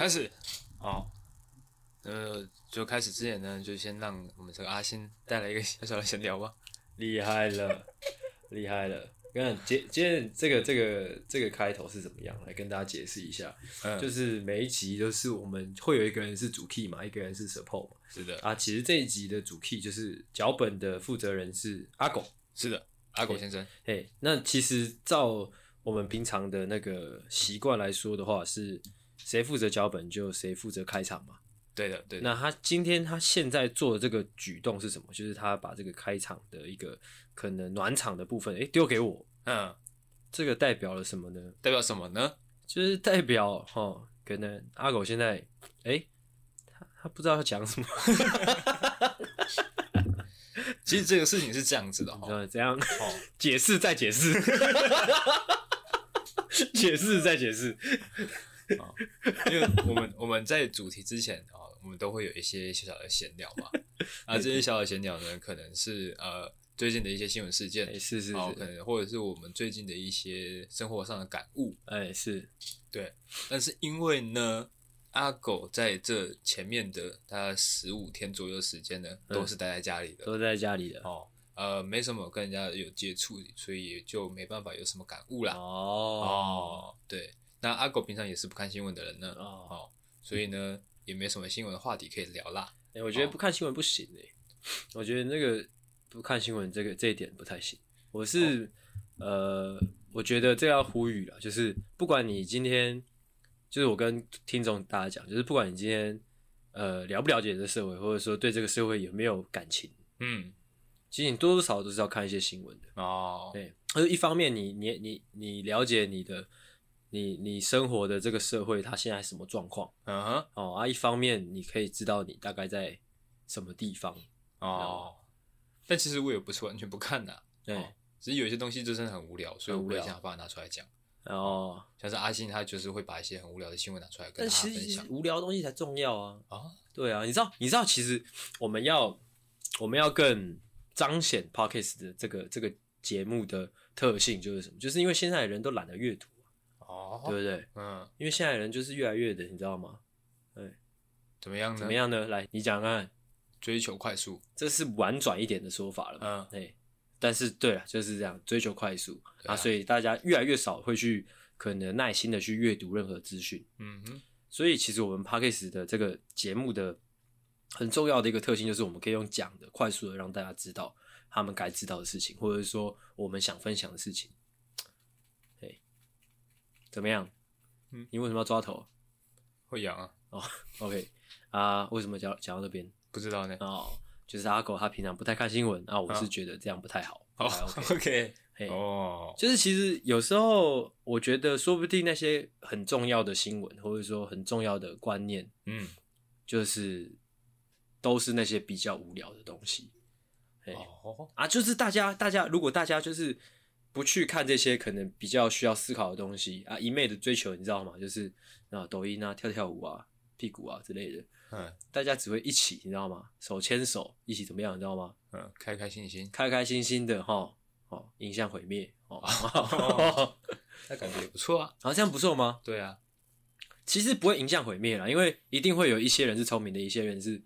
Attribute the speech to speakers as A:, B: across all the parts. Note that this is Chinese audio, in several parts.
A: 开始，好，呃，就开始之前呢，就先让我们这个阿星带来一个小小的闲聊吧。
B: 厉害了，厉害了！看，今今天这个这个这个开头是怎么样？来跟大家解释一下。嗯，就是每一集都是我们会有一个人是主 key 嘛，一个人是 support 嘛。
A: 是的
B: 啊，其实这一集的主 key 就是脚本的负责人是阿狗。
A: 是的，阿狗先生。
B: 嘿，那其实照我们平常的那个习惯来说的话是。谁负责脚本，就谁负责开场嘛。
A: 对的，对的。
B: 那他今天他现在做的这个举动是什么？就是他把这个开场的一个可能暖场的部分，诶，丢给我。嗯，这个代表了什么呢？
A: 代表什么呢？
B: 就是代表哈，可能阿狗现在，诶，他他不知道要讲什么。
A: 其实这个事情是这样子的 哈，
B: 怎样哦，解释再解释，解释再解释。
A: 啊，因为我们我们在主题之前啊，我们都会有一些小小的闲聊嘛。啊，这些小小的闲聊呢，可能是呃最近的一些新闻事件，
B: 是是是，
A: 可能或者是我们最近的一些生活上的感悟，
B: 哎，是
A: 对。但是因为呢，阿狗在这前面的大概十五天左右时间呢，都是待在家里的，
B: 都在家里的
A: 哦，呃，没什么跟人家有接触，所以也就没办法有什么感悟啦。
B: 哦
A: 哦，对。那阿狗平常也是不看新闻的人呢，哦，哦，所以呢，也没什么新闻的话题可以聊啦。
B: 哎、欸，我觉得不看新闻不行哎、欸，哦，我觉得那个不看新闻这个这一点不太行。我是、哦、呃，我觉得这要呼吁了，就是不管你今天，就是我跟听众大家讲，就是不管你今天呃了不了解这个社会，或者说对这个社会有没有感情，嗯，其实你多多少少都是要看一些新闻的哦。对，而一方面你你你你了解你的。你你生活的这个社会，它现在什么状况？嗯哼，哦啊，一方面你可以知道你大概在什么地方哦。
A: 但其实我也不是完全不看的，对，只是有一些东西就真的很无聊，所以我也想把它拿出来讲。哦，像是阿信，他就是会把一些很无聊的新闻拿出来跟大家分享。
B: 无聊的东西才重要啊！啊，对啊，你知道，你知道，其实我们要我们要更彰显 Podcast 的这个这个节目的特性就是什么？就是因为现在的人都懒得阅读。哦，对不对？嗯，因为现在人就是越来越的，你知道吗？对，
A: 怎么样呢？
B: 怎么样呢？来，你讲看，
A: 追求快速，
B: 这是婉转一点的说法了。嗯，对。但是，对了，就是这样，追求快速啊，啊，所以大家越来越少会去可能耐心的去阅读任何资讯。嗯哼。所以，其实我们 Podcast 的这个节目的很重要的一个特性，就是我们可以用讲的快速的让大家知道他们该知道的事情，或者是说我们想分享的事情。怎么样？嗯，你为什么要抓头？
A: 会痒啊。
B: 哦，OK 啊，为什么讲讲到这边？
A: 不知道呢。
B: 哦，就是阿狗他平常不太看新闻啊，我是觉得这样不太好。
A: 哦，OK，嘿，哦，
B: 就是其实有时候我觉得说不定那些很重要的新闻，或者说很重要的观念，嗯，就是都是那些比较无聊的东西。哦，啊，就是大家大家如果大家就是。不去看这些可能比较需要思考的东西啊，一昧的追求，你知道吗？就是啊，抖音啊，跳跳舞啊，屁股啊之类的。嗯，大家只会一起，你知道吗？手牵手一起怎么样？你知道吗？
A: 嗯，开开心心，
B: 开开心心的哈。哦，影像毁灭哦，
A: 那感觉也不错啊。
B: 好像不错吗？
A: 对啊，
B: 其实不会影像毁灭啦，因为一定会有一些人是聪明的，一些人是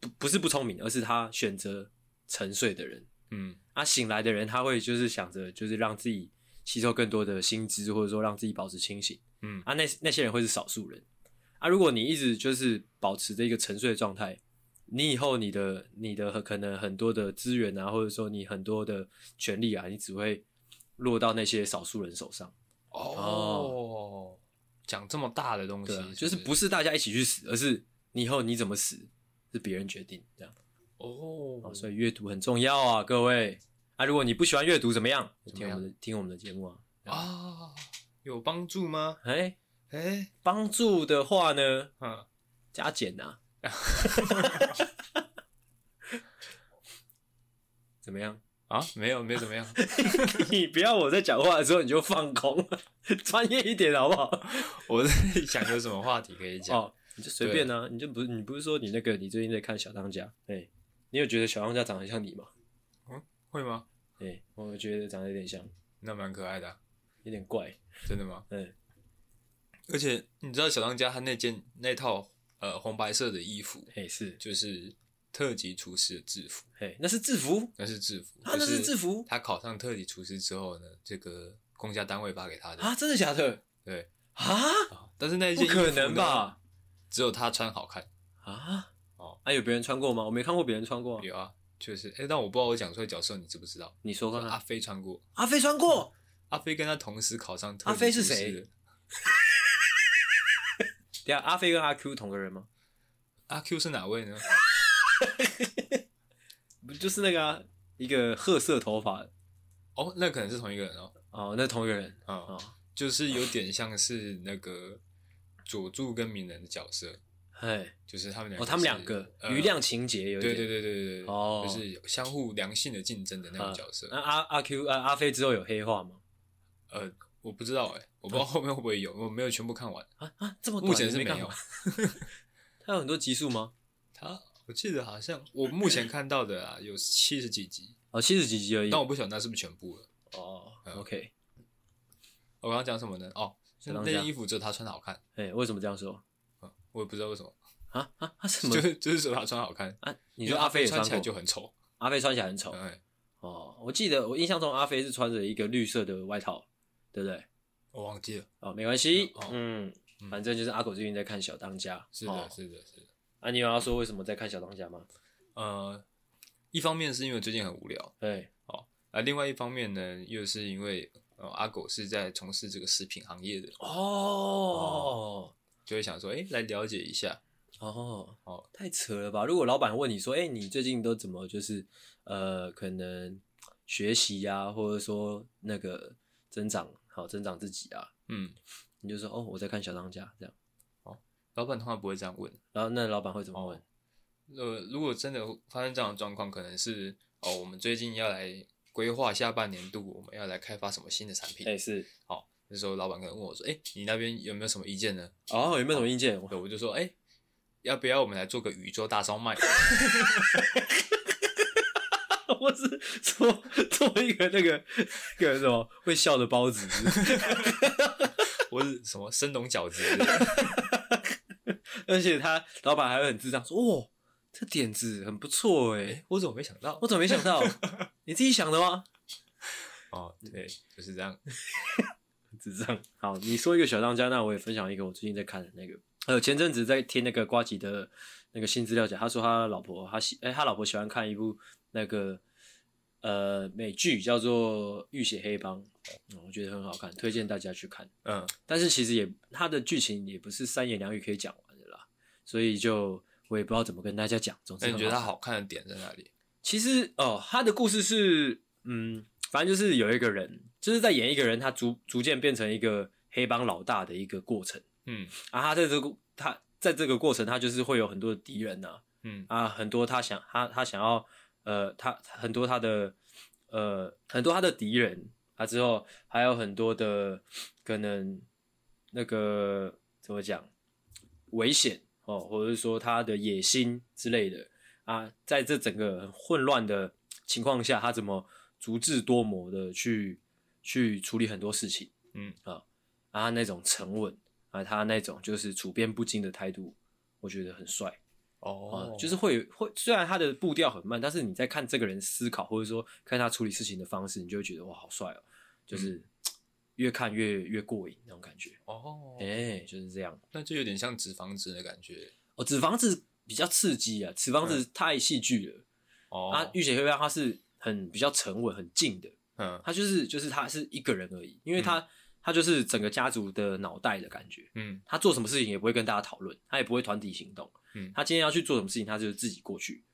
B: 不不是不聪明，而是他选择沉睡的人。嗯，啊，醒来的人他会就是想着，就是让自己吸收更多的薪资，或者说让自己保持清醒。嗯，啊，那那些人会是少数人。啊，如果你一直就是保持着一个沉睡的状态，你以后你的你的可能很多的资源啊，或者说你很多的权利啊，你只会落到那些少数人手上。
A: 哦，讲这么大的东西？
B: 就是不是大家一起去死，而是你以后你怎么死是别人决定这样。哦、oh.，所以阅读很重要啊，各位啊！如果你不喜欢阅读，怎么样？听我们的听我们的节目啊！
A: 啊、oh,，有帮助吗？
B: 哎、欸、哎，帮、欸、助的话呢？嗯，加减呐。怎么样
A: 啊？没有，没有怎么样。
B: 你不要我在讲话的时候你就放空，专业一点好不好？
A: 我在想有什么话题可以讲哦，
B: 你就随便啊，你就不是你不是说你那个你最近在看小当家？对、欸。你有觉得小当家长得像你吗？
A: 嗯，会吗？
B: 哎、欸，我觉得长得有点像，
A: 那蛮可爱的、啊，
B: 有点怪，
A: 真的吗？
B: 嗯，
A: 而且你知道小当家他那件那套呃红白色的衣服，
B: 嘿是
A: 就是特级厨师的制服，
B: 嘿那是制服，
A: 那是制服，
B: 啊那是制服。
A: 他考上特级厨师之后呢，这个公家单位发给他的
B: 啊，真的假的？
A: 对
B: 啊，
A: 但是那一件
B: 不可能吧？
A: 只有他穿好看
B: 啊？
A: 哦，
B: 还有别人穿过吗？我没看过别人穿过。
A: 有啊，确实。哎，但我不知道我讲出来角色你知不知道？
B: 你说看看。
A: 阿飞穿过。
B: 阿飞穿过。
A: 阿飞跟他同时考上。
B: 阿飞是谁？对啊，阿飞跟阿 Q 同个人吗？
A: 阿 Q 是哪位呢？
B: 不就是那个啊，一个褐色头发？
A: 哦，那可能是同一个人哦。
B: 哦，那同一个人
A: 啊，哦、就是有点像是那个佐助跟鸣人的角色。
B: 哎，
A: 就是他们两
B: 个，哦，他们两个余量情节有点，
A: 对对对对对，
B: 哦，
A: 就是相互良性的竞争的那种角色。
B: 那阿阿 Q 阿阿飞之后有黑化吗？
A: 呃，我不知道哎，我不知道后面会不会有，我没有全部看完
B: 啊啊，这么
A: 目前是没有。
B: 他有很多集数吗？
A: 他我记得好像我目前看到的啊，有七十几集
B: 哦，七十几集而已。
A: 但我不晓得那是不是全部了。
B: 哦，OK。
A: 我刚刚讲什么呢？哦，那件衣服只有他穿的好看。
B: 哎，为什么这样说？
A: 我也不知道为什么。
B: 啊啊啊！什么？
A: 就是就是说他穿好看
B: 啊？你说阿飞
A: 穿起来就很丑？
B: 阿飞穿起来很丑。哦，我记得我印象中阿飞是穿着一个绿色的外套，对不对？
A: 我忘记了。
B: 哦，没关系。嗯，反正就是阿狗最近在看小当家。
A: 是的，是的，是的。
B: 啊，你有要说为什么在看小当家吗？
A: 呃，一方面是因为最近很无聊。
B: 对。
A: 哦，啊，另外一方面呢，又是因为呃阿狗是在从事这个食品行业的。
B: 哦。
A: 就会想说，哎，来了解一下。
B: 哦哦，太扯了吧！如果老板问你说：“哎、欸，你最近都怎么就是呃，可能学习呀、啊，或者说那个增长好增长自己啊？”嗯，你就说：“哦，我在看小当家。”这样。
A: 哦，老板通常不会这样问。
B: 然后那老板会怎么问？
A: 呃，如果真的发生这样的状况，可能是哦，我们最近要来规划下半年度，我们要来开发什么新的产品？
B: 哎、欸，是。
A: 好、哦，那时候老板可能问我说：“哎、欸，你那边有没有什么意见呢？”
B: 哦，有没有什么意见？
A: 对，我就说：“哎、欸。”要不要我们来做个宇宙大烧麦？
B: 我是做做一个那个那个什么会笑的包子，
A: 我是什么生龙饺子？
B: 而且他老板还会很智障说：“哦，这点子很不错哎，
A: 我怎么没想到？
B: 我怎么没想到？你自己想的吗？”
A: 哦，对，就是这样，
B: 智障。好，你说一个小当家，那我也分享一个我最近在看的那个。还有前阵子在听那个瓜吉的那个新资料讲，他说他老婆他喜哎、欸、他老婆喜欢看一部那个呃美剧叫做《浴血黑帮》，嗯，我觉得很好看，推荐大家去看。嗯，但是其实也他的剧情也不是三言两语可以讲完的啦，所以就我也不知道怎么跟大家讲。总之，
A: 那你觉得他好看的点在哪里？
B: 其实哦，他的故事是嗯，反正就是有一个人就是在演一个人，他逐逐渐变成一个黑帮老大的一个过程。嗯啊，他在这个他在这个过程，他就是会有很多的敌人呐、啊，嗯啊，很多他想他他想要呃，他很多他的呃很多他的敌人啊，之后还有很多的可能那个怎么讲危险哦，或者是说他的野心之类的啊，在这整个很混乱的情况下，他怎么足智多谋的去去处理很多事情，嗯啊啊那种沉稳。啊，他那种就是处变不惊的态度，我觉得很帅哦、oh. 嗯。就是会会，虽然他的步调很慢，但是你在看这个人思考，或者说看他处理事情的方式，你就会觉得哇，好帅哦、喔！就是 越看越越过瘾那种感觉哦。哎、oh. 欸，就是这样。
A: 那就有点像纸房子的感觉
B: 哦。纸房子比较刺激啊，纸房子太戏剧了哦。啊，浴血黑帮他是很比较沉稳、很静的。嗯，他就是就是他是一个人而已，因为他。嗯。他就是整个家族的脑袋的感觉，嗯，他做什么事情也不会跟大家讨论，他也不会团体行动，嗯，他今天要去做什么事情，他就是自己过去，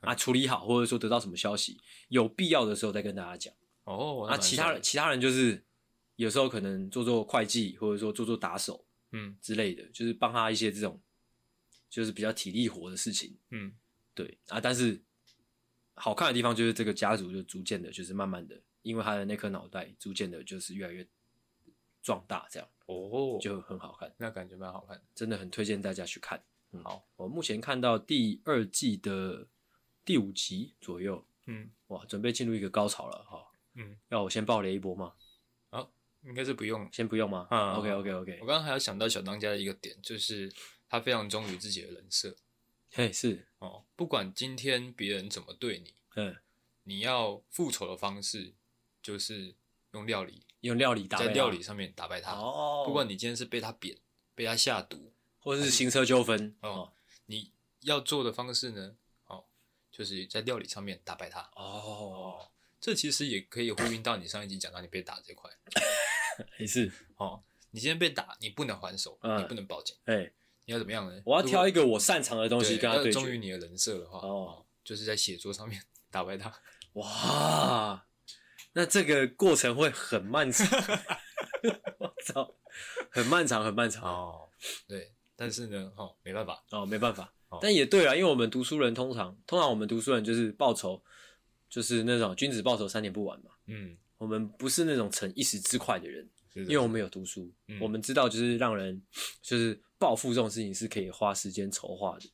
B: 嗯、啊，处理好或者说得到什么消息，有必要的时候再跟大家讲，哦，那、啊、其他人其他人就是有时候可能做做会计，或者说做做打手，嗯。之类的，就是帮他一些这种就是比较体力活的事情，嗯，对啊，但是好看的地方就是这个家族就逐渐的，就是慢慢的，因为他的那颗脑袋逐渐的，就是越来越。壮大这样哦，就很好看，
A: 那感觉蛮好看，
B: 真的很推荐大家去看。嗯、好，我目前看到第二季的第五集左右，嗯，哇，准备进入一个高潮了哈。嗯，要我先爆雷一波吗？
A: 好，应该是不用，
B: 先不用吗？
A: 嗯
B: ，OK OK OK。
A: 我刚刚还有想到小当家的一个点，就是他非常忠于自己的人设。
B: 嘿，是。
A: 哦，不管今天别人怎么对你，
B: 嗯，
A: 你要复仇的方式就是用料理，
B: 用料理打败他。
A: 在料理上面打败他。
B: 哦，
A: 不管你今天是被他扁，被他下毒，
B: 或者是行车纠纷
A: 哦，你要做的方式呢，哦，就是在料理上面打败他。
B: 哦，
A: 这其实也可以呼应到你上一集讲到你被打这块。
B: 也是。
A: 哦，你今天被打，你不能还手，
B: 嗯。
A: 你不能报警，
B: 哎，
A: 你要怎么样呢？
B: 我要挑一个我擅长的东西跟他对
A: 决忠
B: 于。
A: 你的人设的话，
B: 哦
A: 哦，就是在写作上面 打败他。
B: 哇，那这个过程会很漫长，我操，很漫长，很漫长。
A: 哦，对，但是呢，哦，没办法，
B: 哦，没办法，
A: 哦
B: 但也对啊，因为我们读书人通常，通常我们读书人就是报仇，就是那种君子报仇三年不晚嘛。
A: 嗯，
B: 我们不是那种逞一时之快的人，
A: 因
B: 因为我们有读书，
A: 嗯
B: 我们知道就是让人 就是报复这种事情是可以花时间筹划的。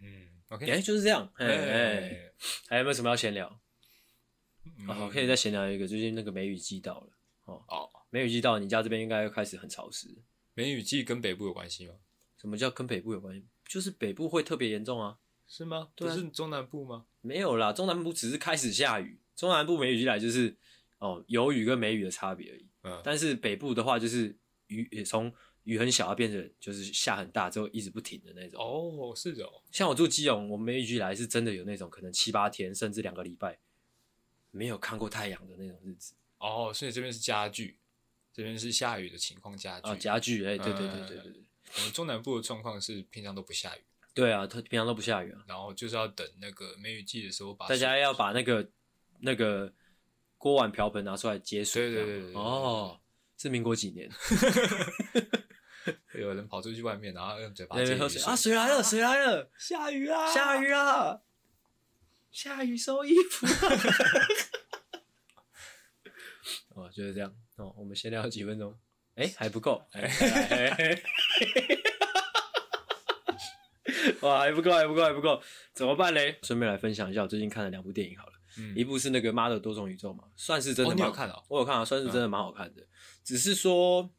A: 嗯，OK，
B: 哎、就是这样。哎、还有没有什么要闲聊？
A: 嗯
B: 哦，可以再闲聊一个，最近那个梅雨季到了。
A: 哦，
B: 梅雨季到，你家这边应该开始很潮湿。
A: 梅雨季跟北部有关系吗？
B: 什么叫跟北部有关系？就是北部会特别严重啊。
A: 是吗？
B: 对啊
A: 不是中南部吗？
B: 没有啦，中南部只是开始下雨，中南部梅雨季来就是哦有雨跟没雨的差别而已。
A: 嗯，
B: 但是北部的话，就是雨也从雨很小，要变成就是下很大之后一直不停的那种。
A: 哦，是的哦，
B: 像我住基隆，我梅雨季来是真的有那种可能七八天甚至两个礼拜没有看过太阳的那种日子
A: 哦，所以这边是加剧，这边是下雨的情况加剧。
B: 啊，加剧哎，对对对对对对，
A: 我们中南部的状况是平常都不下雨，
B: 对啊，它平常都不下雨啊，
A: 然后就是要等那个梅雨季的时候把
B: 大家要把那个那个锅碗瓢盆拿出来接水。
A: 对对对对对
B: 哦，是民国几年？
A: 会 有人跑出去外面，然后用嘴巴
B: 那
A: 接雨
B: 边喝水啊，水来了，水来了，
A: 下雨啦，
B: 下雨啦，下雨收衣服。哦，就是这样。哦。我们先聊几分钟，哎、还不够，哎、哎 哇，还不够，还不够，还不够，怎么办嘞？顺便来分享一下我最近看的两部电影好了。
A: 嗯。
B: 一部是那个《妈的多重宇宙》嘛，算是真的蛮、
A: 哦你有看哦？
B: 我有看啊，算是真的蛮好看的。只是说，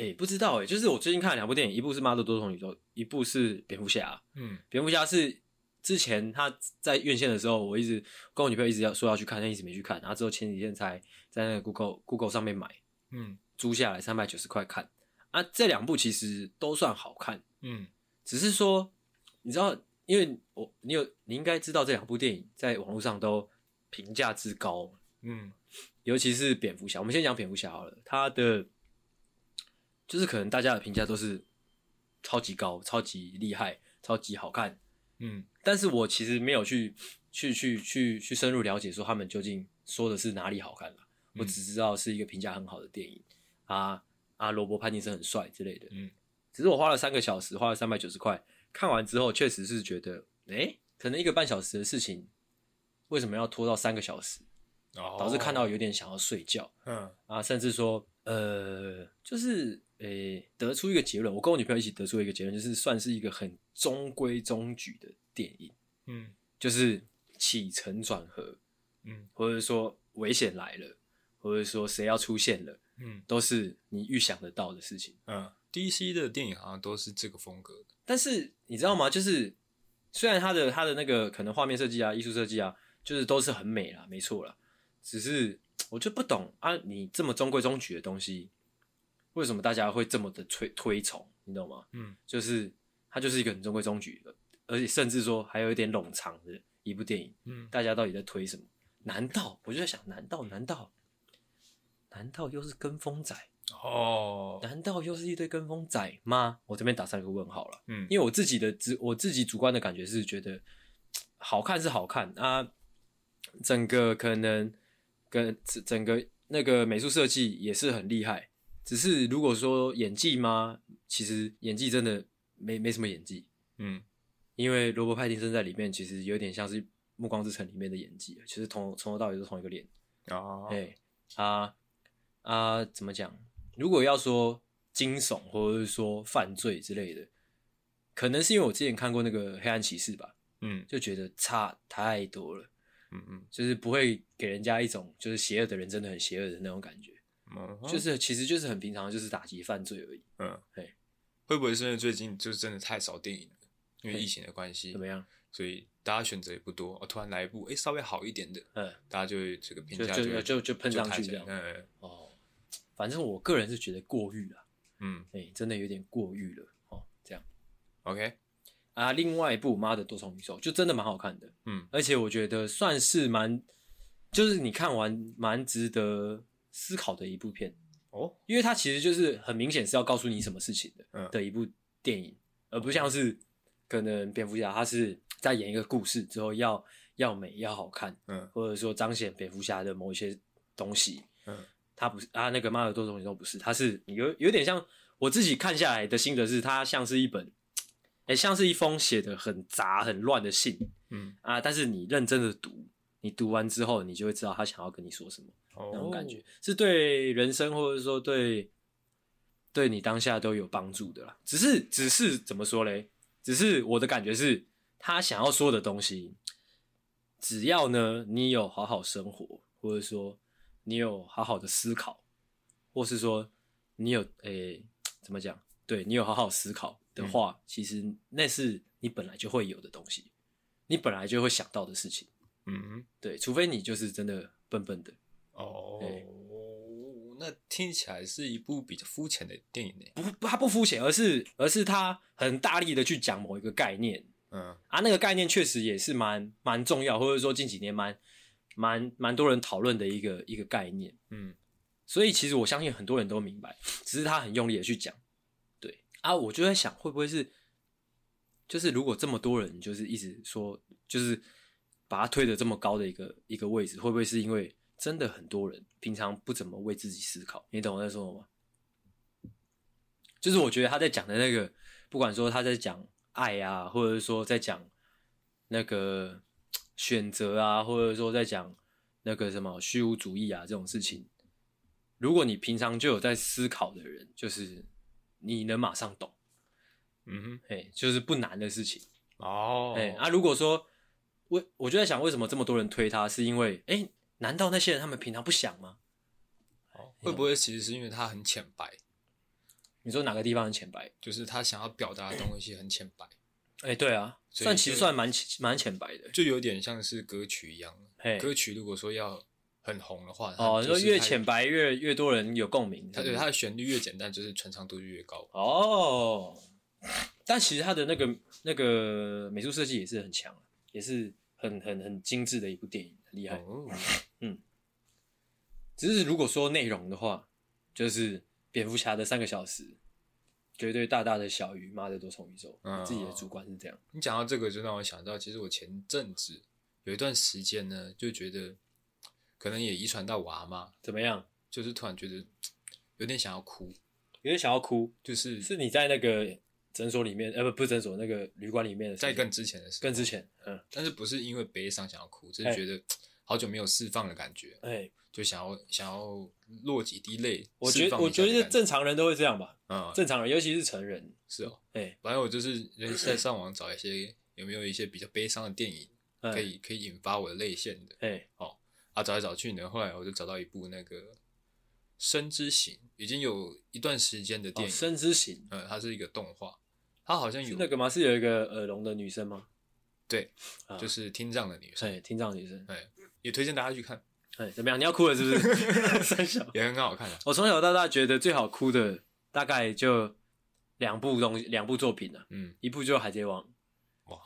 B: 哎、不知道哎、就是我最近看了两部电影，一部是《妈的多重宇宙》，一部是《蝙蝠侠》。
A: 嗯
B: 蝙蝠侠是之前他在院线的时候，我一直跟我女朋友一直要说要去看，但一直没去看。然后之后前几天才在那个 Google Google 上面买
A: 嗯
B: 租下来，三百九十块看。啊，这两部其实都算好看，
A: 嗯
B: 只是说你知道，因为我你有你应该知道这两部电影在网络上都评价之高，
A: 嗯
B: 尤其是蝙蝠侠。我们先讲蝙蝠侠好了，他的就是可能大家的评价都是超级高、超级厉害、超级好看。
A: 嗯
B: 但是我其实没有去去去去去深入了解说他们究竟说的是哪里好看了，我只知道是一个评价很好的电影啊啊，罗伯·潘金森很帅之类的。
A: 嗯，
B: 只是我花了三个小时，花了三百九十块，看完之后确实是觉得，诶，可能一个半小时的事情，为什么要拖到三个小时，
A: 哦
B: 导致看到有点想要睡觉
A: 嗯
B: 啊，甚至说，呃，就是诶，得出一个结论，我跟我女朋友一起得出一个结论，就是算是一个很中规中矩的电影。
A: 嗯
B: 就是起承转合，
A: 嗯
B: 或者说危险来了，或者说谁要出现了，
A: 嗯
B: 都是你预想得到的事情。
A: 嗯，DC 的电影好像都是这个风格的。
B: 但是你知道吗？就是虽然它的它的那个可能画面设计啊、艺术设计啊，就是都是很美啦，没错啦。只是我就不懂啊，你这么中规中矩的东西，为什么大家会这么的推推崇？你懂吗？
A: 嗯
B: 就是它就是一个很中规中矩的，而且甚至说还有一点冗长的一部电影。
A: 嗯
B: 大家到底在推什么？难道我就在想，难道难道难道又是跟风仔？
A: 哦
B: 难道又是一堆跟风仔吗？我这边打上一个问号了。
A: 嗯
B: 因为我自己的主我自己主观的感觉是觉得 好看是好看啊，整个可能跟整整个那个美术设计也是很厉害。只是如果说演技吗？其实演技真的没没什么演技。
A: 嗯
B: 因为罗伯·派丁森在里面其实有点像是《暮光之城》里面的演技，其实从从头到尾都是同一个脸。
A: 哦
B: 哎、啊啊，怎么讲？如果要说惊悚或者是说犯罪之类的，可能是因为我之前看过那个《黑暗骑士》吧，
A: 嗯
B: 就觉得差太多了，
A: 嗯嗯
B: 就是不会给人家一种就是邪恶的人真的很邪恶的那种感觉。
A: 嗯，
B: 就是其实就是很平常，就是打击犯罪而已。
A: 嗯，
B: 嘿
A: 会不会是因为最近就是真的太少电影了？因为疫情的关系，
B: 怎么样？
A: 所以大家选择也不多。哦突然来一部，哎、欸，稍微好一点的，
B: 嗯，大
A: 家就会这个评价
B: 就就就就喷上去这样。
A: 嗯，
B: 哦，反正我个人是觉得过誉了。
A: 嗯，
B: 哎、欸，真的有点过誉了。哦，这样。
A: OK。
B: 啊，另外一部《妈的多重宇宙》就真的蛮好看的。
A: 嗯，
B: 而且我觉得算是蛮，就是你看完蛮值得思考的一部片。
A: 哦，
B: 因为它其实就是很明显是要告诉你什么事情的，
A: 嗯，
B: 的一部电影，而不像是可能蝙蝠侠他是在演一个故事之后要要美要好看，
A: 嗯，
B: 或者说彰显蝙蝠侠的某一些东西，
A: 嗯，他
B: 不是啊，那个妈的多重宇宙不是，它是有有点像我自己看下来的心得是，它像是一本，像是一封写的很杂很乱的信，
A: 嗯
B: 啊，但是你认真的读，你读完之后，你就会知道他想要跟你说什么。那种感觉、oh. 是对人生，或者说对对你当下都有帮助的啦。只是，只是怎么说嘞？只是我的感觉是，他想要说的东西，只要呢你有好好生活，或者说你有好好的思考，或是说你有诶、欸、怎么讲？对你有好好思考的话，嗯、其实那是你本来就会有的东西，你本来就会想到的事情。
A: 嗯，
B: 对，除非你就是真的笨笨的。
A: 哦、oh，那听起来是一部比较肤浅的电影呢？
B: 不，它不肤浅，而是而是它很大力的去讲某一个概念。
A: 嗯
B: 啊，那个概念确实也是蛮蛮重要，或者说近几年蛮蛮蛮多人讨论的一个一个概念。
A: 嗯，
B: 所以其实我相信很多人都明白，只是他很用力的去讲。啊，我就在想，会不会是就是如果这么多人就是一直说，就是把它推得这么高的一个一个位置，会不会是因为？真的很多人平常不怎么为自己思考，你懂我在说什么吗？就是我觉得他在讲的那个，不管说他在讲爱啊，或者说在讲那个选择啊，或者说在讲那个什么虚无主义啊这种事情，如果你平常就有在思考的人，就是你能马上懂，
A: 嗯哼，
B: 哎，就是不难的事情
A: 哦，
B: 哎，啊，如果说我我就在想，为什么这么多人推他，是因为哎。诶难道那些人他们平常不想吗？
A: 哦，会不会其实是因为他很浅白？
B: 你说哪个地方很浅白？
A: 就是他想要表达的东西很浅白。
B: 哎、欸，对啊，算其实算蛮蛮浅白的，
A: 就有点像是歌曲一样。歌曲如果说要很红的话，
B: 哦，
A: 就是
B: 越浅白越越多人有共鸣。
A: 它对它的旋律越简单，就是传唱度就越高。
B: 哦，但其实它的那个那个美术设计也是很强，也是很很很精致的一部电影，很厉害。哦 嗯，只是如果说内容的话，就是蝙蝠侠的三个小时，绝对大大的小于妈的多重宇宙。嗯，自己的主观是这样。
A: 你讲到这个，就让我想到，其实我前阵子有一段时间呢，就觉得可能也遗传到我阿嬷。
B: 怎么样？
A: 就是突然觉得有点想要哭，
B: 有点想要哭。
A: 就是
B: 是你在那个诊所里面，呃，不，不是诊所，那个旅馆里面的，
A: 在更之前的时候，
B: 更之前，嗯，
A: 但是不是因为悲伤想要哭，只是觉得。好久没有释放的感觉，哎、欸，就想要想要落几滴泪。
B: 我觉得我觉得正常人都会这样吧，
A: 嗯，
B: 正常人，尤其是成人，
A: 是哦，
B: 哎、欸，
A: 反正我就是在上网找一些有没有一些比较悲伤的电影，嗯、可以可以引发我的泪腺的，哎、欸，哦，啊，找来找去呢，后来我就找到一部那个《生之行》，已经有一段时间的电影，哦《
B: 声之行》，
A: 嗯，它是一个动画，它好像有
B: 那个吗？是有一个耳聋的女生吗？
A: 对，就是听障的女生，
B: 听障女生，
A: 对。也推荐大家去看，
B: 哎，怎么样？你要哭了是不是？三小
A: 也很好看的。
B: 我从小到大觉得最好哭的大概就两部东西，两部作品了。
A: 嗯，
B: 一部就《海贼王》。
A: 哇，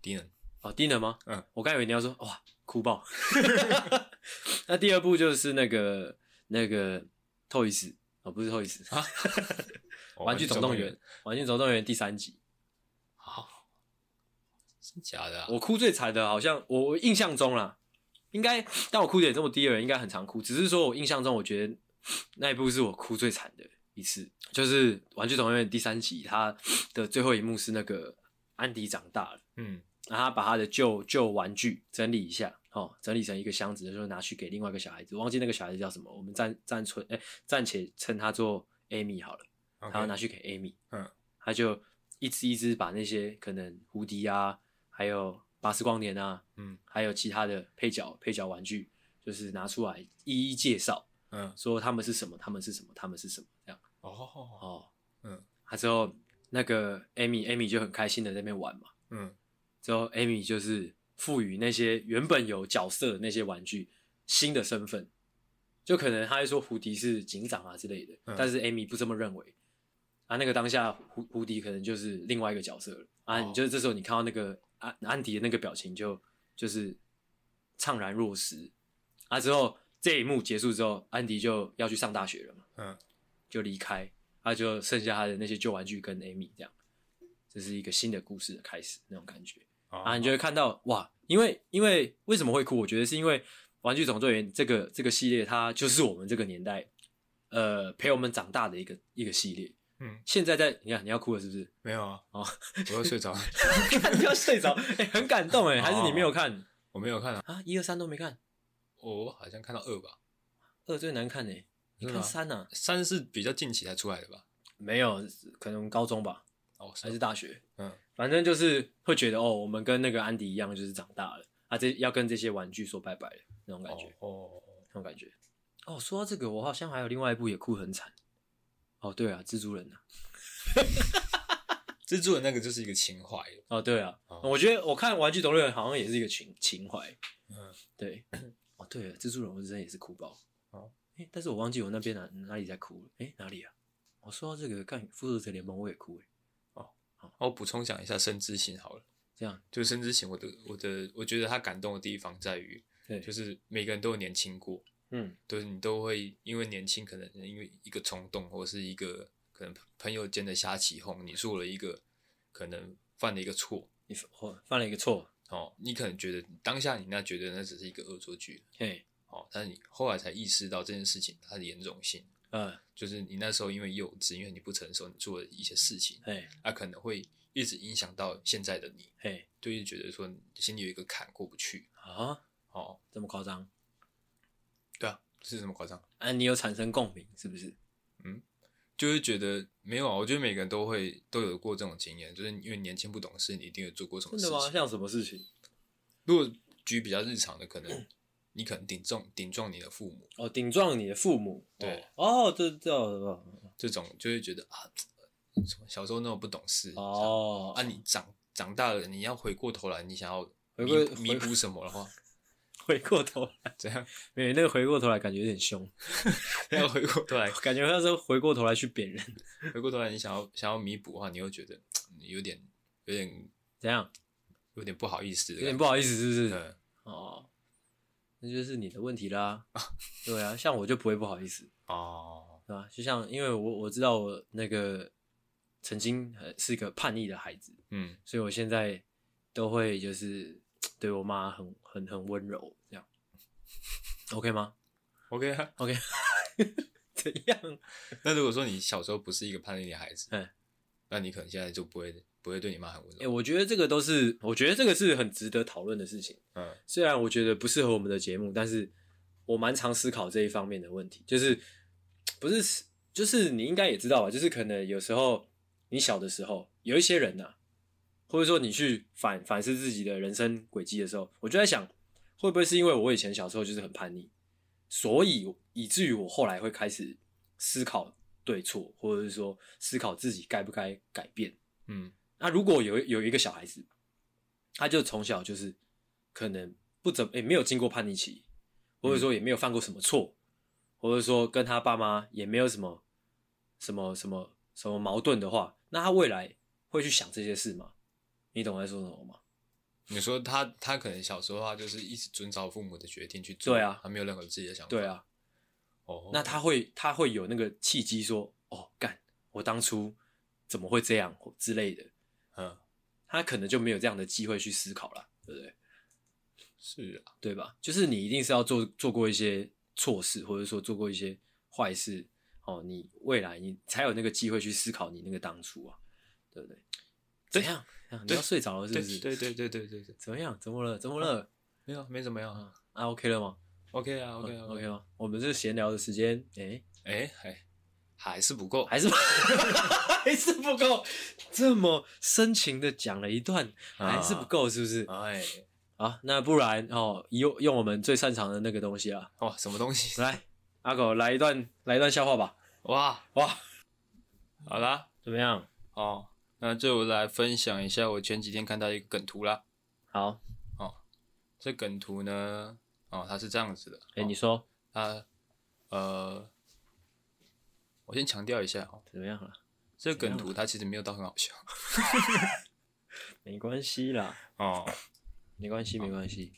A: 低能
B: 哦，低能吗？
A: 嗯，
B: 我刚以为你要说哇，哭爆。那第二部就是那个那个 Toys 哦，不是 Toys 啊，玩具总动员，玩具总动员第三集。
A: 好、哦，真假的、啊？
B: 我哭最惨的，好像我印象中啦。应该，但我哭点这么低的人应该很常哭。只是说我印象中，我觉得那一部是我哭最惨的一次，就是《玩具总动员》第三集，他的最后一幕是那个安迪长大了，
A: 嗯，
B: 然后他把他的旧旧玩具整理一下，哦，整理成一个箱子，就拿去给另外一个小孩子，忘记那个小孩子叫什么，我们暂暂存，哎，暂且称他做 Amy 好了，然后拿去给 Amy，
A: 嗯，
B: 他就一只一只把那些可能胡迪啊，还有。巴斯光年啊，
A: 嗯，
B: 还有其他的配角配角玩具，就是拿出来一一介绍，嗯，说他们是什么，他们是什么，他们是什么这样。
A: 哦。哦，嗯，
B: 他之后那个 Amy，Amy 就很开心的在那边玩嘛，嗯，之后 Amy 就是赋予那些原本有角色的那些玩具新的身份，就可能他会说胡迪是警长啊之类的，嗯、但是 Amy 不这么认为，啊，那个当下胡胡迪可能就是另外一个角色了，啊，你就是这时候你看到那个安安迪的那个表情就就是怅然若失。啊！之后这一幕结束之后，安迪就要去上大学了嘛，嗯，就离开，他就剩下他的那些旧玩具跟艾米这样，这是一个新的故事的开始那种感觉、哦、啊！你就会看到哇，因为因为为什么会哭？我觉得是因为《玩具总动员》这个这个系列，它就是我们这个年代，呃，陪我们长大的一个一个系列。嗯，现在在你看你要哭了是不是？
A: 没有啊，哦，我要睡着了，
B: 你要睡着，哎、欸，很感动哎，还是你没有看？
A: 我没有看啊，
B: 啊，一二三都没看。
A: 我好像看到二吧，
B: 二最难看哎，你看三呢？
A: 三是比较近期才出来的吧？
B: 没有，可能高中吧，
A: 哦，
B: 还是大学？嗯，反正就是会觉得哦，我们跟那个安迪一样，就是长大了啊，这要跟这些玩具说拜拜了那种感觉，哦，那种感觉。哦，说到这个，我好像还有另外一部也哭很惨。哦，对啊，蜘蛛人啊，
A: 蜘蛛人那个就是一个情怀。
B: 哦，对啊，我觉得我看《玩具总动员》好像也是一个情情怀。嗯，对。哦，对了，蜘蛛人我真的也是哭爆。哦，哎，但是我忘记我那边哪哪里在哭了。哎，哪里啊？我说到这个，看复仇者联盟我也哭哎。
A: 我补充讲一下深之行好了。
B: 这样，
A: 就深之行，我的我的我觉得他感动的地方在于，对，就是每个人都有年轻过。嗯，对，你都会因为年轻，可能因为一个冲动，或是一个可能朋友间的瞎起哄，你做了一个可能犯了一个错，
B: 你犯了一个错。
A: 哦，你可能觉得当下你那觉得那只是一个恶作剧，
B: 嘿，
A: 哦，但是你后来才意识到这件事情它的严重性，嗯，就是你那时候因为幼稚，因为你不成熟，你做了一些事情，哎，啊可能会一直影响到现在的你，嘿，就一直觉得说心里有一个坎过不去
B: 啊，哦，这么夸张？
A: 对啊，是这么夸张？
B: 啊，你有产生共鸣是不是？
A: 嗯。就是觉得没有啊，我觉得每个人都会都有过这种经验，就是因为年轻不懂事，你一定有做过什么事情。
B: 真的吗？像什么事情？
A: 如果举比较日常的，可能 你可能顶撞顶撞你的父母
B: 哦，顶撞你的父母，
A: 对
B: 哦，这这
A: 这种就会觉得啊，小时候那么不懂事哦，啊，你长长大了，你要回过头来，你想要弥弥补什么的话。
B: 回过头来，
A: 怎样？
B: 没，那个回过头来感觉有点凶。
A: 要回过头来，
B: 感觉像是回过头来去扁人。
A: 回过头来，你想要想要弥补的话，你又觉得有点有点
B: 怎样？
A: 有点不好意思，
B: 有点不好意思，是不是？嗯、哦，那就是你的问题啦。对啊，像我就不会不好意思哦，对吧？就像因为我我知道我那个曾经是一个叛逆的孩子，嗯，所以我现在都会就是对我妈很很很温柔。这样 OK 吗
A: ？OK 啊
B: ，OK。怎样？
A: 那如果说你小时候不是一个叛逆的孩子，嗯，那你可能现在就不会不会对你妈很温柔。
B: 哎、欸，我觉得这个都是，我觉得这个是很值得讨论的事情。嗯，虽然我觉得不适合我们的节目，但是我蛮常思考这一方面的问题。就是不是，就是你应该也知道吧？就是可能有时候你小的时候，有一些人呐、啊，或者说你去反反思自己的人生轨迹的时候，我就在想。会不会是因为我以前小时候就是很叛逆，所以以至于我后来会开始思考对错，或者是说思考自己该不该改变？嗯，那如果有有一个小孩子，他就从小就是可能不怎么也没有经过叛逆期，或者说也没有犯过什么错，或者说跟他爸妈也没有什么什么什么什么矛盾的话，那他未来会去想这些事吗？你懂我在说什么吗？
A: 你说他他可能小时候他就是一直遵照父母的决定去做，
B: 对啊，
A: 他没有任何自己的想法，
B: 对啊，哦，那他会他会有那个契机说，哦，干，我当初怎么会这样之类的，嗯，他可能就没有这样的机会去思考了，对不对？
A: 是啊，
B: 对吧？就是你一定是要做做过一些错事，或者说做过一些坏事，哦，你未来你才有那个机会去思考你那个当初啊，对不对？怎样？你要睡着了是不是？
A: 对对对对对对。
B: 怎么样？怎么了？怎么了？
A: 没有，没怎么样啊。
B: 啊，OK 了吗
A: ？OK 啊，OK 啊
B: ，OK 吗？我们是闲聊的时间，哎
A: 哎还还是不够，
B: 还是 还是不够。这么深情的讲了一段，还是不够，是不是？
A: 哎，
B: 好，那不然哦，用用我们最擅长的那个东西啊。
A: 哦，什么东西？
B: 来，阿狗来一段来一段笑话吧。
A: 哇哇，好啦，
B: 怎么样？
A: 哦，那就来分享一下我前几天看到一个梗图啦。
B: 好，
A: 哦，这梗图呢，哦，它是这样子的。
B: 哎、欸，你说，
A: 它，呃，我先强调一下哦，
B: 怎么样了？
A: 这个梗图它其实没有到很好笑。
B: 没关系啦，
A: 哦，
B: 没关系，没关系。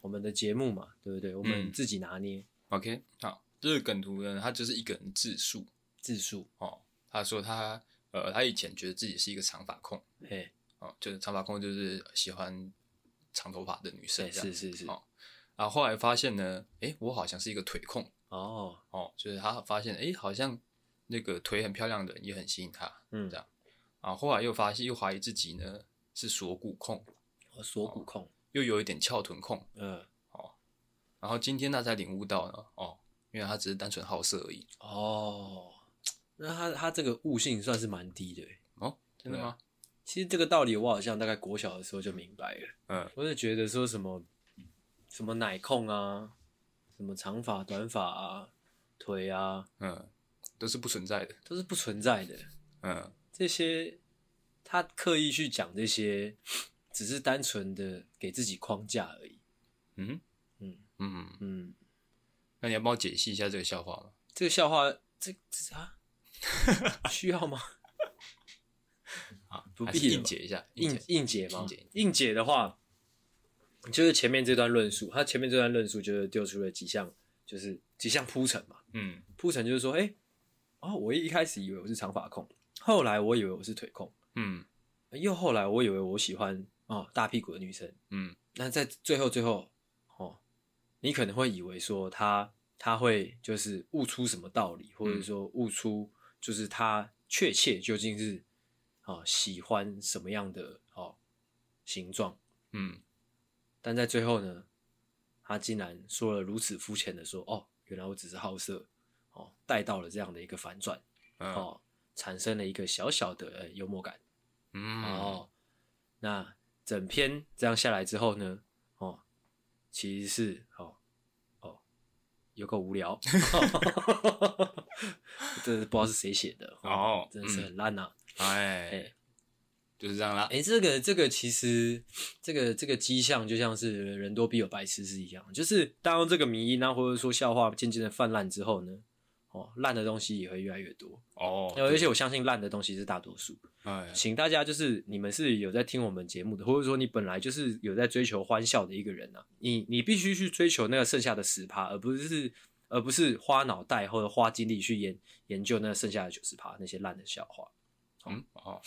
B: 我们的节目嘛，对不对？我们自己拿捏。
A: 嗯、OK，好，这个梗图呢，他就是一个人自述，
B: 自述
A: 哦。他说他呃，他以前觉得自己是一个长发控，
B: 嘿，
A: 哦，就是长发控，就是喜欢长头发的女生，
B: 是是是。
A: 哦，然后后来发现呢，哎，我好像是一个腿控，
B: 哦
A: 哦，就是他发现，哎，好像那个腿很漂亮的人也很吸引他，嗯，这样。啊，后来又发现，又怀疑自己呢是锁骨控，
B: 哦，锁骨控。
A: 又有一点翘臀控，
B: 嗯，
A: 哦，然后今天他才领悟到呢，哦，因为他只是单纯好色而已，
B: 哦，那他他这个悟性算是蛮低的，
A: 哦，真的吗？
B: 其实这个道理我好像大概国小的时候就明白了，
A: 嗯，
B: 我就觉得说什么什么奶控啊，什么长发短发啊，腿啊，
A: 嗯，都是不存在的，
B: 都是不存在的，
A: 嗯，
B: 这些他刻意去讲这些。只是单纯的给自己框架而已。
A: 嗯
B: 嗯
A: 嗯
B: 嗯，
A: 那你要帮我解析一下这个笑话吗？
B: 这个笑话，这这啊，需要吗？
A: 啊，
B: 不必
A: 硬解一下，
B: 硬硬解吗？
A: 硬解，
B: 硬解的话，就是前面这段论述，他前面这段论述就是丢出了几项，就是几项铺陈嘛。
A: 嗯，
B: 铺陈就是说，哎、欸，哦，我一开始以为我是长发控，后来我以为我是腿控，
A: 嗯，
B: 又后来我以为我喜欢。哦，大屁股的女生，
A: 嗯，
B: 那在最后最后，哦，你可能会以为说他他会就是悟出什么道理，或者说悟出就是他确切究竟是哦喜欢什么样的哦形状，
A: 嗯，
B: 但在最后呢，他竟然说了如此肤浅的说，哦，原来我只是好色，哦，带到了这样的一个反转，
A: 嗯、
B: 哦，产生了一个小小的呃幽默感，
A: 嗯，
B: 哦，那。整篇这样下来之后呢，哦，其实是哦哦，有够无聊，真的不知道是谁写的哦，真的是很烂呐、啊，
A: 哎、嗯，就是这样啦。
B: 哎，这个这个其实这个这个迹象就像是人多必有白痴是一样，就是当这个迷因啊或者说笑话渐渐的泛滥之后呢。哦，烂的东西也会越来越多
A: 哦，
B: 而且我相信烂的东西是大多数。
A: 哎，
B: 请大家就是你们是有在听我们节目的，或者说你本来就是有在追求欢笑的一个人啊，你你必须去追求那个剩下的十趴，而不是而不是花脑袋或者花精力去研研究那剩下的九十趴那些烂的笑话。
A: 嗯，哦，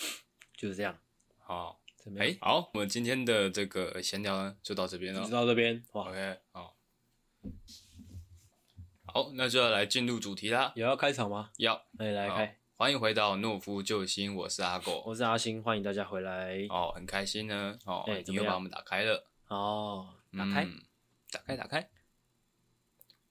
B: 就是这样。
A: 好，哎、欸，好，我们今天的这个闲聊呢就到这边了，
B: 就到这边。哇
A: ，OK，好。好，那就要来进入主题啦。
B: 有要开场吗？
A: 要，
B: 来来开。
A: 欢迎回到懦夫救星，我是阿狗，
B: 我是阿星，欢迎大家回来。
A: 哦，很开心呢。哦，
B: 欸、
A: 你又把我们打开了。
B: 哦，打开、
A: 嗯，打开，打开。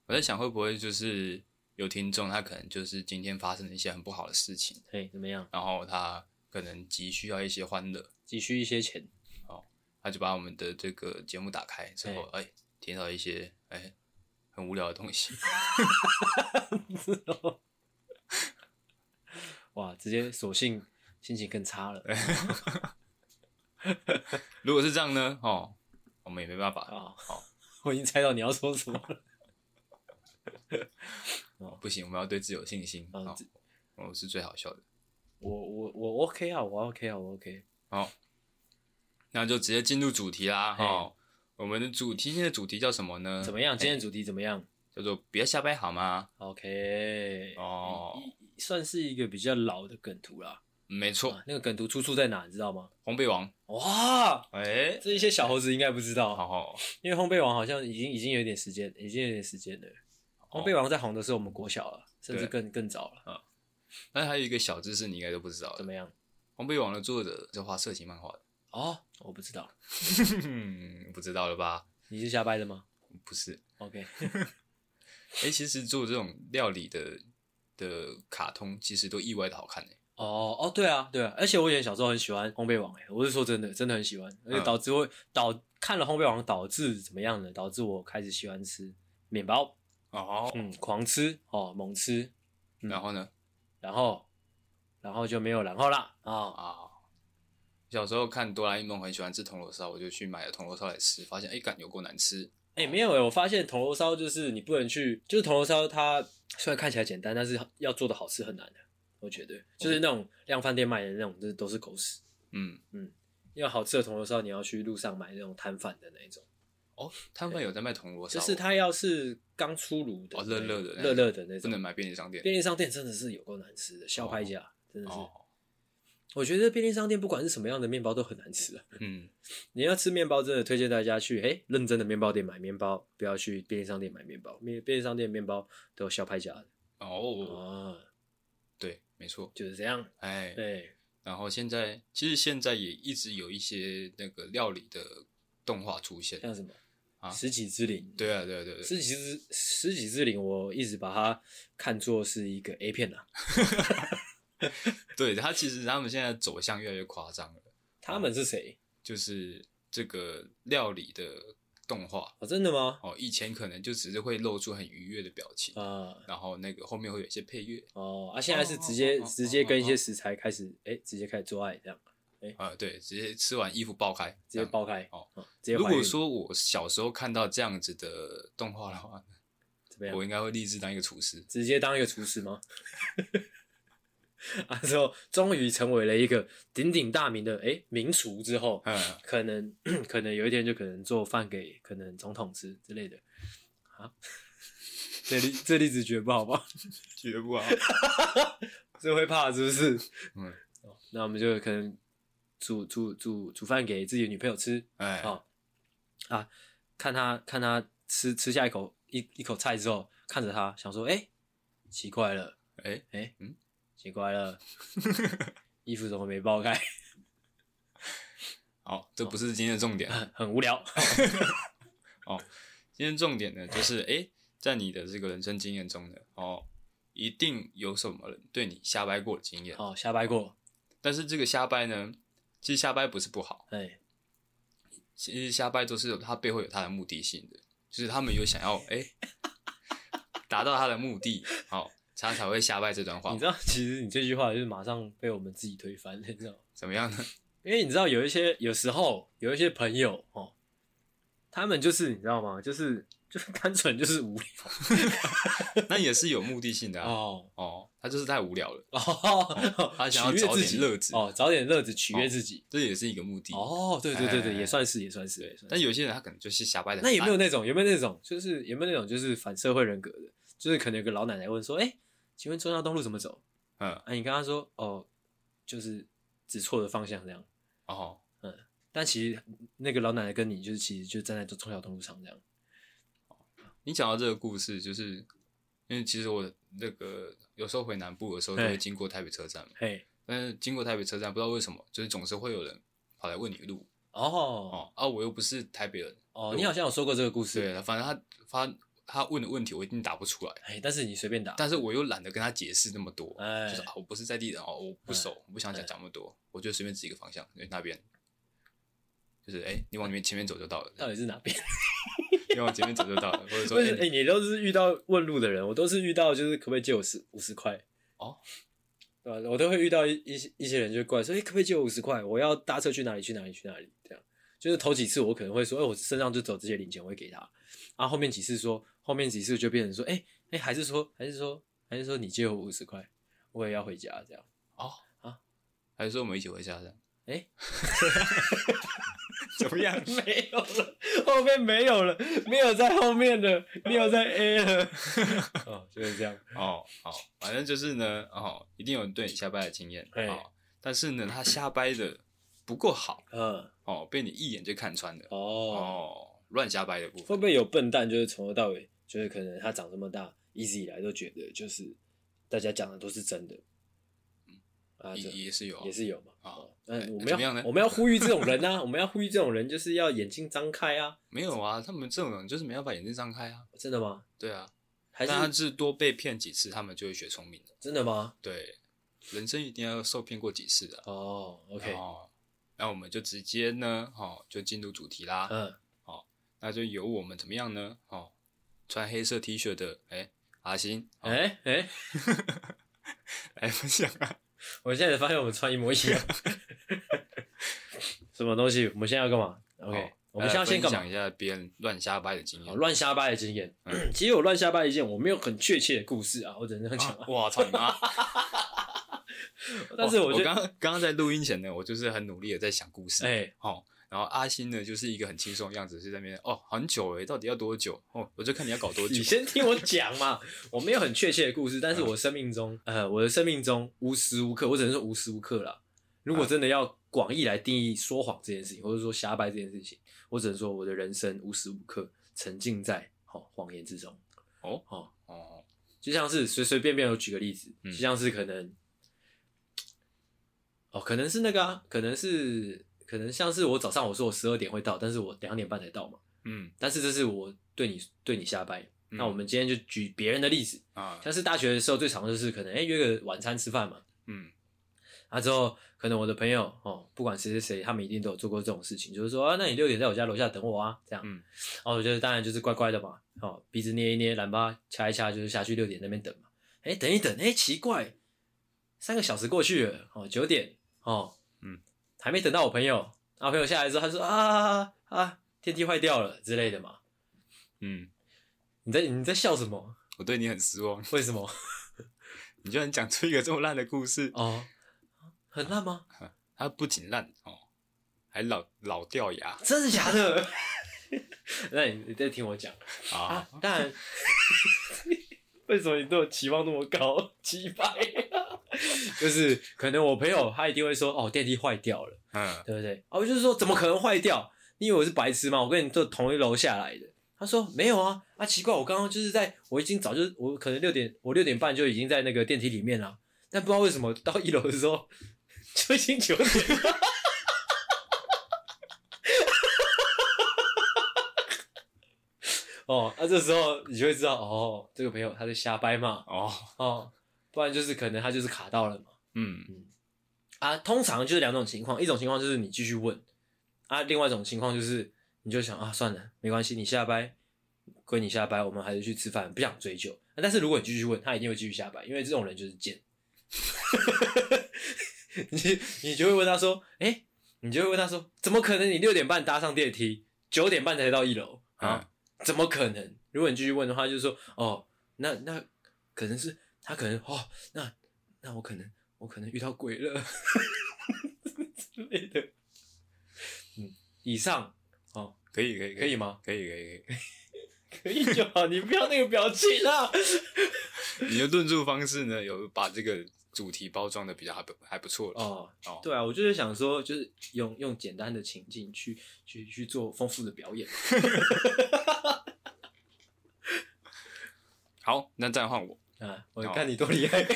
A: 我在想，会不会就是有听众，他可能就是今天发生了一些很不好的事情。
B: 嘿，怎么样？
A: 然后他可能急需要一些欢乐，
B: 急需一些钱。
A: 哦，他就把我们的这个节目打开之后，哎、欸，听到一些，哎、欸。很无聊的东西，
B: 哇！直接索性心情更差了。
A: 如果是这样呢？哦，我们也没办法
B: 啊。好，我已经猜到你要说什么了。
A: 哦，不行，我们要对自己有信心。哦，我是最好笑的。
B: 我我我 OK 啊，我 OK 啊，我 OK。
A: 好，那就直接进入主题啦。哦。我们的主题，今天的主题叫什么呢？
B: 怎么样？今天的主题怎么样？
A: 叫做别瞎掰好吗
B: ？OK，
A: 哦，
B: 算是一个比较老的梗图啦。
A: 没错，
B: 那个梗图出处在哪？你知道吗？
A: 烘焙王。
B: 哇，
A: 哎、欸，
B: 这一些小猴子应该不知道。
A: 好好，
B: 因为烘焙王好像已经已经有点时间，已经有点时间了。烘焙王在红的时候，我们国小了，甚至更更早了。
A: 啊，但还有一个小知识，你应该都不知道。
B: 怎么样？
A: 烘焙王的作者是画色情漫画的。
B: 哦，我不知道，
A: 不知道了吧？
B: 你是瞎掰的吗？
A: 不是
B: ，OK。
A: 哎、欸，其实做这种料理的的卡通，其实都意外的好看哎。
B: 哦哦，对啊对啊，而且我以前小时候很喜欢烘焙王哎，我是说真的，真的很喜欢，而且导致我导看了烘焙王导致怎么样呢？导致我开始喜欢吃面包。
A: 哦，
B: 嗯，狂吃哦，猛吃，
A: 嗯、然后呢？
B: 然后，然后就没有然后啦啊
A: 啊！小时候看哆啦 A 梦，很喜欢吃铜锣烧，我就去买了铜锣烧来吃，发现哎，感有够难吃。
B: 哎、欸，没有哎，我发现铜锣烧就是你不能去，就是铜锣烧它虽然看起来简单，但是要做的好吃很难的。我觉得就是那种量贩店卖的那种，是都是狗屎。
A: 嗯
B: 嗯，要好吃的铜锣烧，你要去路上买那种摊贩的那一种。
A: 哦，摊贩有在卖铜锣烧，
B: 就是它要是刚出炉的，
A: 哦，热热的，
B: 热热的那种，
A: 不能买便利商店。
B: 便利商店真的是有够难吃的，小拍价真的是。
A: 哦，
B: 我觉得便利商店不管是什么样的面包都很难吃啊。
A: 嗯，
B: 你要吃面包，真的推荐大家去哎认真的面包店买面包，不要去便利商店买面包。便便利商店面包都有小拍价的。
A: 哦，对，没错，
B: 就是这样。
A: 哎，
B: 对。
A: 然后现在其实现在也一直有一些那个料理的动画出现，
B: 像什么？
A: 啊，
B: 食戟之灵，
A: 对啊，对啊，对啊，
B: 十几之十几之灵，我一直把它看作是一个 A 片啊。
A: 对，他其实他们现在走向越来越夸张了。
B: 他们是谁？
A: 就是这个料理的动画
B: 哦，真的吗？
A: 哦，以前可能就只是会露出很愉悦的表情
B: 啊，
A: 然后那个后面会有一些配乐
B: 哦，啊，现在是直接直接跟一些食材开始，哎，直接开始做爱这样。
A: 哎、欸、啊，对，直接吃完衣服爆开，
B: 直接爆开
A: 哦。
B: 直接
A: 如果说我小时候看到这样子的动画的话，
B: 怎么样？
A: 我应该会立志当一个厨师，
B: 直接当一个厨师吗？啊，之后终于成为了一个鼎鼎大名的哎、欸、名厨之后，
A: 嗯，
B: 可能 可能有一天就可能做饭给可能总统吃之类的。啊，这例这例子绝不好吧？
A: 绝不好，
B: 这会怕是不是？
A: 嗯，
B: 那我们就可能。煮煮煮煮饭给自己的女朋友吃，
A: 哎，
B: 好啊，看他看他吃吃下一口一一口菜之后，看着他想说，哎、欸，奇怪了，
A: 哎、欸、
B: 哎、欸，
A: 嗯，
B: 奇怪了，衣服怎么没爆开？
A: 好，这不是今天的重点，
B: 很，很无聊。
A: 哦，今天重点呢，就是哎、欸，在你的这个人生经验中呢，哦，一定有什么人对你瞎掰过的经验，
B: 哦，瞎掰过，
A: 但是这个瞎掰呢？其实瞎掰不是不好，
B: 哎，
A: 其实瞎掰都是有它背后有他的目的性的，就是他们有想要哎达到他的目的，好，他才会瞎掰这段话。
B: 你知道，其实你这句话就是马上被我们自己推翻了，你知道
A: 怎么样呢？
B: 因为你知道有一些有时候有一些朋友哦，他们就是你知道吗？就是。就是单纯就是无聊，
A: 那也是有目的性的啊
B: 哦
A: 哦，他就是太无聊了
B: 哦，
A: 他想要找点乐子
B: 哦，找点乐子取悦自己，
A: 这也是一个目的
B: 哦，对对对对，也算是也算是，对。
A: 但有些人他可能就是瞎掰的。
B: 那有没有那种有没有那种就是有没有那种就是反社会人格的？就是可能有个老奶奶问说：“哎，请问中央东路怎么走？”
A: 嗯，
B: 啊，你跟他说：“哦，就是指错的方向这样。”
A: 哦，
B: 嗯，但其实那个老奶奶跟你就是其实就站在中小东路上这样。
A: 你讲到这个故事，就是因为其实我那个有时候回南部的时候，就会经过台北车站嘛。
B: 嘿，
A: 但是经过台北车站，不知道为什么，就是总是会有人跑来问你路。
B: 哦哦
A: 啊，我又不是台北人。
B: 哦，你好像有说过这个故事。
A: 对，反正他发他问的问题，我一定答不出来。
B: 哎，但是你随便答。
A: 但是我又懒得跟他解释那么多。
B: 哎，
A: 就是啊，我不是在地人哦，我不熟，我不想讲讲那么多，我就随便指一个方向，因为那边就是哎，你往里面前面走就到了。
B: 到底是哪边？
A: 因为我前面走就到了，或者说，
B: 哎、欸，你都是遇到问路的人，我都是遇到就是可不可以借我十五十块
A: 哦，
B: 对吧？我都会遇到一一些一些人就过来说，哎、欸，可不可以借我五十块？我要搭车去哪里？去哪里？去哪里？这样，就是头几次我可能会说，哎、欸，我身上就走这些零钱，我会给他。然后后面几次说，后面几次就变成说，哎、欸、哎、欸，还是说，还是说，还是说你借我五十块，我也要回家这样。
A: 哦
B: 啊，
A: 还是说我们一起回家这样？哎、欸。
B: 怎么样？没有了，后面没有了，没有在后面的，没有在 A 了。哦，就是这样。
A: 哦，好，反正就是呢，哦，一定有人对你瞎掰的经验。哦，但是呢，他瞎掰的不够好。
B: 嗯。
A: 哦，被你一眼就看穿的。
B: 哦。
A: 哦，乱瞎掰的部分。
B: 会不会有笨蛋？就是从头到尾，就是可能他长这么大，一直以来都觉得就是大家讲的都是真的。
A: 啊，也也是有，
B: 也是有嘛。啊，
A: 那，
B: 我们要我们要呼吁这种人啊，我们要呼吁这种人，就是要眼睛张开啊。
A: 没有啊，他们这种人就是没办法眼睛张开啊。
B: 真的吗？
A: 对啊，但他是多被骗几次，他们就会学聪明了。
B: 真的吗？
A: 对，人生一定要受骗过几次的。
B: 哦，OK。
A: 哦，那我们就直接呢，哦，就进入主题啦。
B: 嗯，
A: 好，那就由我们怎么样呢？哦，穿黑色 T 恤的，哎、欸，阿星，
B: 哎哎，欸、
A: 来分享啊！
B: 我现在才发现我们穿一模一样，什么东西？我们现在要干嘛？OK，、哦、我们现在先讲
A: 一下别人乱瞎掰的经验。
B: 乱瞎掰的经验，嗯、其实我乱瞎掰一件，我没有很确切的故事啊，我只能这样讲、啊。
A: 哇操你妈！
B: 但是我觉得
A: 我刚刚刚在录音前呢，我就是很努力的在想故事。哎、欸，好。然后阿星呢，就是一个很轻松的样子，是在那边哦，很久诶，到底要多久？哦，我就看你要搞多久。
B: 你先听我讲嘛，我没有很确切的故事，但是我生命中，嗯、呃，我的生命中无时无刻，我只能说无时无刻啦。如果真的要广义来定义说谎这件事情，或者说瞎掰这件事情，我只能说我的人生无时无刻沉浸在好、哦、谎言之中。哦哦哦，就像是随随便便，我举个例子，就像是可能，嗯、哦，可能是那个啊，可能是。可能像是我早上我说我十二点会到，但是我两点半才到嘛。嗯，但是这是我对你对你瞎掰。嗯、那我们今天就举别人的例子啊，像是大学的时候最常就是可能哎、欸、约个晚餐吃饭嘛。嗯，啊之后可能我的朋友哦，不管谁谁谁，他们一定都有做过这种事情，就是说啊，那你六点在我家楼下等我啊，这样。嗯，然后我觉得当然就是乖乖的嘛，哦，鼻子捏一捏，懒巴掐一掐，就是下去六点那边等嘛。哎、欸，等一等，哎、欸，奇怪，三个小时过去了，哦，九点，哦。还没等到我朋友，然后朋友下来之后，他说啊啊，电梯坏掉了之类的嘛。嗯，你在你在笑什么？
A: 我对你很失望。
B: 为什么？
A: 你居然讲出一个这么烂的故事
B: 哦？很烂吗？
A: 它不仅烂哦，还老老掉牙。
B: 真的假的？那你你再听我讲啊，啊？当然。为什么你对我期望那么高？奇葩 就是可能我朋友他一定会说哦，电梯坏掉了，嗯，对不对？哦，我就是说怎么可能坏掉？你以为我是白痴吗？我跟你坐同一楼下来的。他说没有啊，啊奇怪，我刚刚就是在我已经早就我可能六点我六点半就已经在那个电梯里面了，但不知道为什么到一楼的时候 就已经九点了。哦，那、啊、这时候你就会知道，哦，这个朋友他在瞎掰嘛，哦哦，不然就是可能他就是卡到了嘛，嗯嗯，啊，通常就是两种情况，一种情况就是你继续问，啊，另外一种情况就是你就想啊，算了，没关系，你下班归你下班，我们还是去吃饭，不想追究。啊、但是如果你继续问，他一定会继续下班，因为这种人就是贱。你你就会问他说，哎、欸，你就会问他说，怎么可能你六点半搭上电梯，九点半才到一楼啊？嗯怎么可能？如果你继续问的话，就是说，哦，那那可能是他可能哦，那那我可能我可能遇到鬼了之类的。嗯，以上哦，
A: 可以可以
B: 可以吗？
A: 可以可以可以
B: 可以就好，你不要那个表情啊。
A: 你的论述方式呢，有把这个主题包装的比较还不还不错
B: 哦哦。对啊，我就是想说，就是用用简单的情境去去去做丰富的表演。
A: 好，那再换我
B: 啊！我看你多厉害。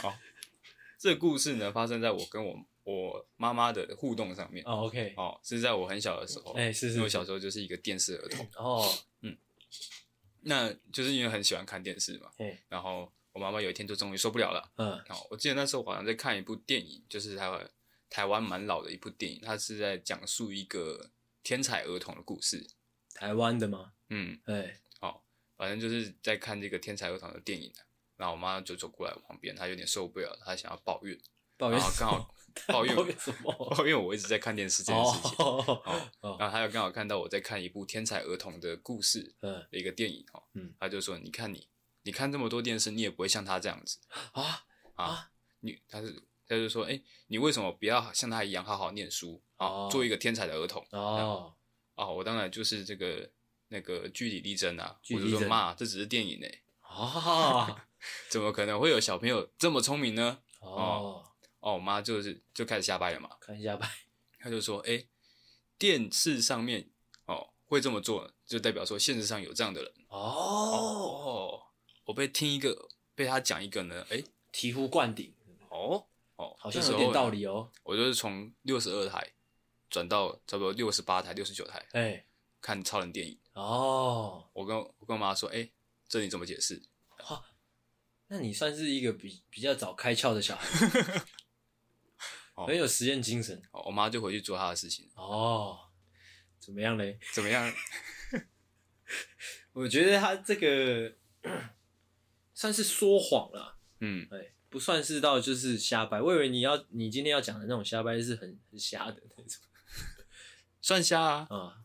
A: 好，这个故事呢，发生在我跟我我妈妈的互动上面。
B: 哦，OK，
A: 哦，是在我很小的时候。
B: 哎，是是，
A: 因为我小时候就是一个电视儿童。
B: 哦，
A: 嗯，那就是因为很喜欢看电视嘛。嗯然后我妈妈有一天就终于受不了了。嗯。哦，我记得那时候好像在看一部电影，就是台湾台湾蛮老的一部电影，它是在讲述一个天才儿童的故事。
B: 台湾的吗？
A: 嗯，
B: 对，
A: 好，反正就是在看这个天才儿童的电影，然后我妈就走过来我旁边，她有点受不了，她想要抱怨，
B: 抱怨，
A: 然后刚好抱怨，
B: 抱怨什么？
A: 抱怨我一直在看电视这件事情，哦，然后她又刚好看到我在看一部天才儿童的故事，的一个电影，哦，嗯，她就说，你看你，你看这么多电视，你也不会像他这样子啊啊，你，她是，她就说，哎，你为什么不要像他一样好好念书啊，做一个天才的儿童？哦，哦，我当然就是这个。那个据理力争啊，我就说妈，这只是电影呢。
B: 哦，
A: 怎么可能会有小朋友这么聪明呢？哦哦，我妈就是就开始瞎掰了嘛，
B: 开始瞎掰。
A: 她就说，哎、欸，电视上面哦会这么做，就代表说现实上有这样的人。
B: 哦
A: 哦，我被听一个被他讲一个呢，哎、欸，
B: 醍醐灌顶。
A: 哦哦，
B: 好像有点道理哦。
A: 我就是从六十二台转到差不多六十八台、六十九台，哎、欸，看超人电影。
B: 哦，
A: 我跟我跟我妈说，哎、欸，这你怎么解释？
B: 哈，那你算是一个比比较早开窍的小孩，很有实验精神。
A: 我妈就回去做她的事情。
B: 哦，怎么样嘞？
A: 怎么样？
B: 我觉得他这个算是说谎了。
A: 嗯，
B: 哎，不算是到就是瞎掰。我以为你要你今天要讲的那种瞎掰是很很瞎的那种，
A: 算瞎啊。
B: 啊，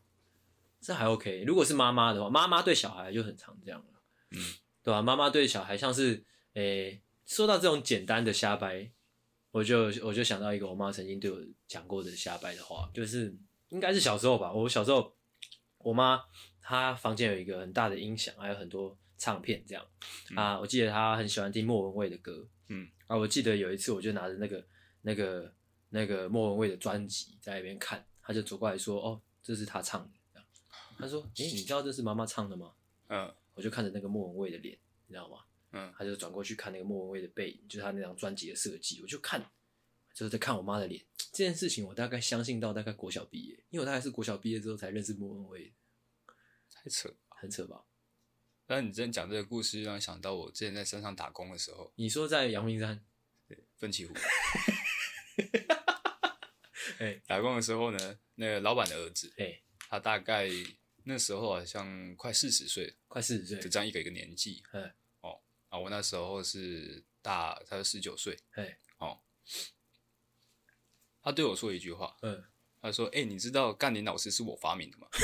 B: 这还 OK。如果是妈妈的话，妈妈对小孩就很常这样了。
A: 嗯，
B: 对吧？妈妈对小孩像是，诶，说到这种简单的瞎掰，我就我就想到一个我妈曾经对我讲过的瞎掰的话，就是应该是小时候吧。我小时候，我妈她房间有一个很大的音响，还有很多。唱片这样、嗯、啊，我记得她很喜欢听莫文蔚的歌，
A: 嗯
B: 啊，我记得有一次我就拿着那个那个那个莫文蔚的专辑在那边看，她就走过来说：“哦，这是她唱的。”他说：“诶、欸，你知道这是妈妈唱的吗？”
A: 嗯，我
B: 就看着那个莫文蔚的脸，你知道吗？
A: 嗯，
B: 他就转过去看那个莫文蔚的背影，就是他那张专辑的设计，我就看，就是在看我妈的脸。这件事情我大概相信到大概国小毕业，因为我大概是国小毕业之后才认识莫文蔚，
A: 太扯，
B: 很扯吧？
A: 但你之前讲这个故事，让我想到我之前在山上打工的时候。
B: 你说在阳明山，
A: 对，奋起湖。
B: 哎，
A: 打工的时候呢，那个老板的儿子，
B: 哎，
A: 他大概那时候好像快四十岁，
B: 快四十岁，
A: 就这样一个一个年纪。
B: 嗯，
A: 哦，啊，我那时候是大，他是十九岁。
B: 哎，
A: 哦，他对我说一句话，
B: 嗯，
A: 他说：“哎，你知道干林老师是我发明的吗？”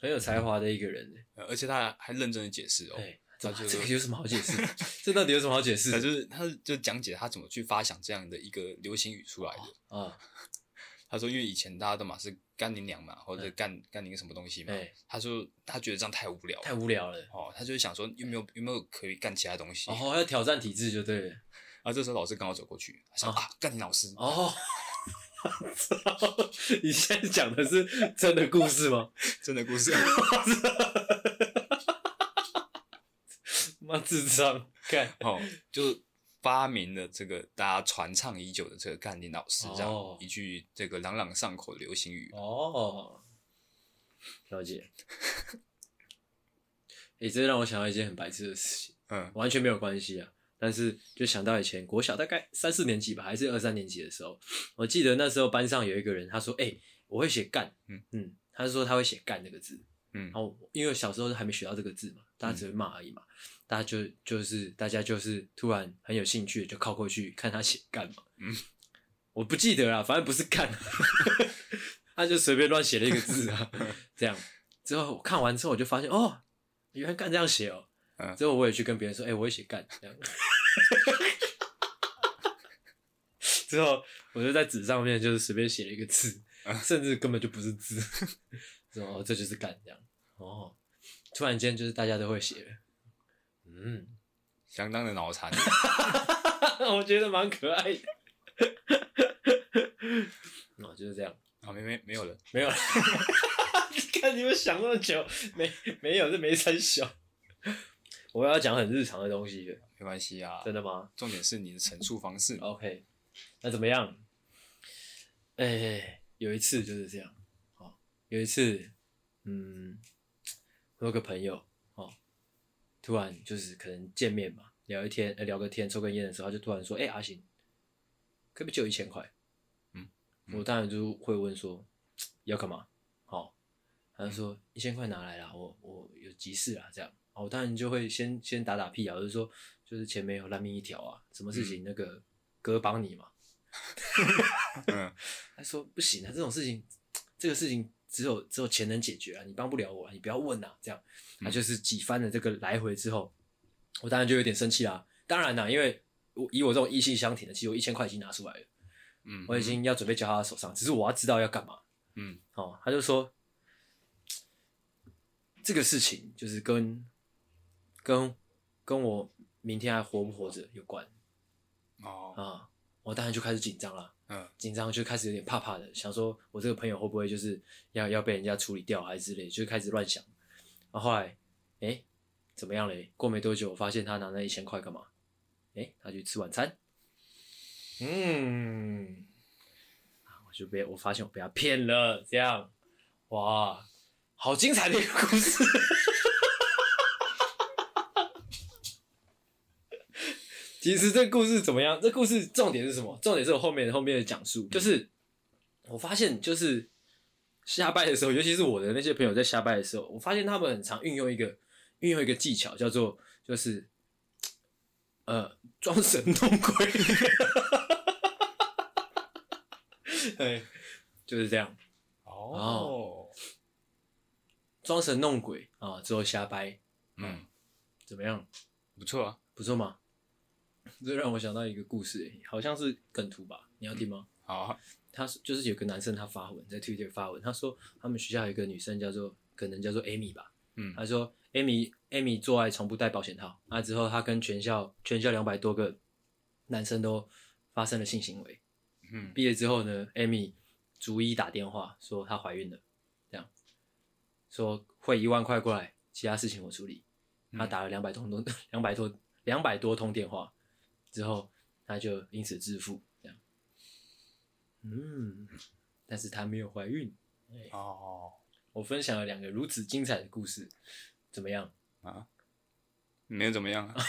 B: 很有才华的一个人，
A: 而且他还认真的解释哦。
B: 哎，这这个有什么好解释？这到底有什么好解释？
A: 他就是他就讲解他怎么去发想这样的一个流行语出来的
B: 啊。
A: 他说，因为以前大家都嘛是干你娘嘛，或者干干你个什么东西嘛。他说他觉得这样太无聊，
B: 太无聊了。
A: 哦，他就是想说有没有有没有可以干其他东西？
B: 哦，要挑战体制就对了。
A: 啊，这时候老师刚好走过去，他说啊，干你老师
B: 哦。你现在讲的是真的故事吗？
A: 真的故事。
B: 妈智障，看
A: 哦，就发明了这个大家传唱已久的这个干你老师这样、哦、一句这个朗朗上口的流行语
B: 哦。了解。哎、欸，这让我想到一件很白痴的事情，
A: 嗯，
B: 完全没有关系啊。但是就想到以前国小大概三四年级吧，还是二三年级的时候，我记得那时候班上有一个人，他说：“哎、欸，我会写干。”嗯嗯，他就说他会写干这个字。
A: 嗯，
B: 然后因为小时候还没学到这个字嘛，大家只会骂而已嘛，嗯、大家就就是大家就是突然很有兴趣，就靠过去看他写干嘛。
A: 嗯，
B: 我不记得啦，反正不是干，他就随便乱写了一个字啊，这样。之后我看完之后，我就发现哦，原来干这样写哦。之后我也去跟别人说，哎、欸，我会写干这样。之后我就在纸上面就是随便写了一个字，甚至根本就不是字。说哦，这就是干这样。哦，突然间就是大家都会写了，嗯，
A: 相当的脑残。
B: 我觉得蛮可爱的。哦，就是这样。
A: 啊，没没没有了，
B: 没有了。看你们想那么久，没没有，这没三小。我要讲很日常的东西，
A: 没关系啊。
B: 真的吗？
A: 重点是你的陈述方式。
B: OK，那怎么样？哎、欸，有一次就是这样。哦，有一次，嗯，我有个朋友哦，突然就是可能见面嘛，聊一天，聊个天，抽根烟的时候，他就突然说：“哎、欸，阿行，可不可以借我一千块？”嗯，我当然就会问说：“要干嘛？”好，他就说：“一千块拿来啦，我我有急事啊，这样。”我当然就会先先打打屁啊，就是说，就是钱没有烂命一条啊，什么事情那个哥帮你嘛。
A: 嗯，
B: 他说不行啊，这种事情，这个事情只有只有钱能解决啊，你帮不了我啊，你不要问啊，这样。他就是几番的这个来回之后，我当然就有点生气啦。当然啦，因为我以我这种义气相挺的，其实我一千块已经拿出来了，
A: 嗯，
B: 我已经要准备交他手上，只是我要知道要干嘛。
A: 嗯，
B: 哦，他就说 这个事情就是跟。跟跟我明天还活不活着有关
A: 哦
B: 啊，我当然就开始紧张了，
A: 嗯，
B: 紧张就开始有点怕怕的，想说我这个朋友会不会就是要要被人家处理掉还是之类，就开始乱想。然后后来，哎、欸，怎么样嘞？过没多久，我发现他拿那一千块干嘛？哎、欸，他去吃晚餐。嗯，我就被我发现我被他骗了，这样，哇，好精彩的一个故事。其实这个故事怎么样？这故事重点是什么？重点是我后面后面的讲述，就是我发现，就是瞎掰的时候，尤其是我的那些朋友在瞎掰的时候，我发现他们很常运用一个运用一个技巧，叫做就是呃装神弄鬼。对，就是这样。哦，装神弄鬼啊，之后瞎掰，嗯，怎么样？
A: 不错啊，
B: 不错吗？这让我想到一个故事，欸，好像是梗图吧？你要听吗？
A: 嗯、好啊。
B: 他就是有个男生，他发文在 Twitter 发文，他说他们学校有一个女生叫做可能叫做 Amy 吧。嗯。他说 Amy Amy 做爱从不戴保险套，那之后他跟全校全校两百多个男生都发生了性行为。嗯。毕业之后呢，Amy 逐一打电话说她怀孕了，这样说汇一万块过来，其他事情我处理。他打了两百多通两百多两百多通电话。之后，他就因此致富，这样。嗯，但是他没有怀孕。哦，我分享了两个如此精彩的故事，怎么样？啊？
A: 没有怎么样啊？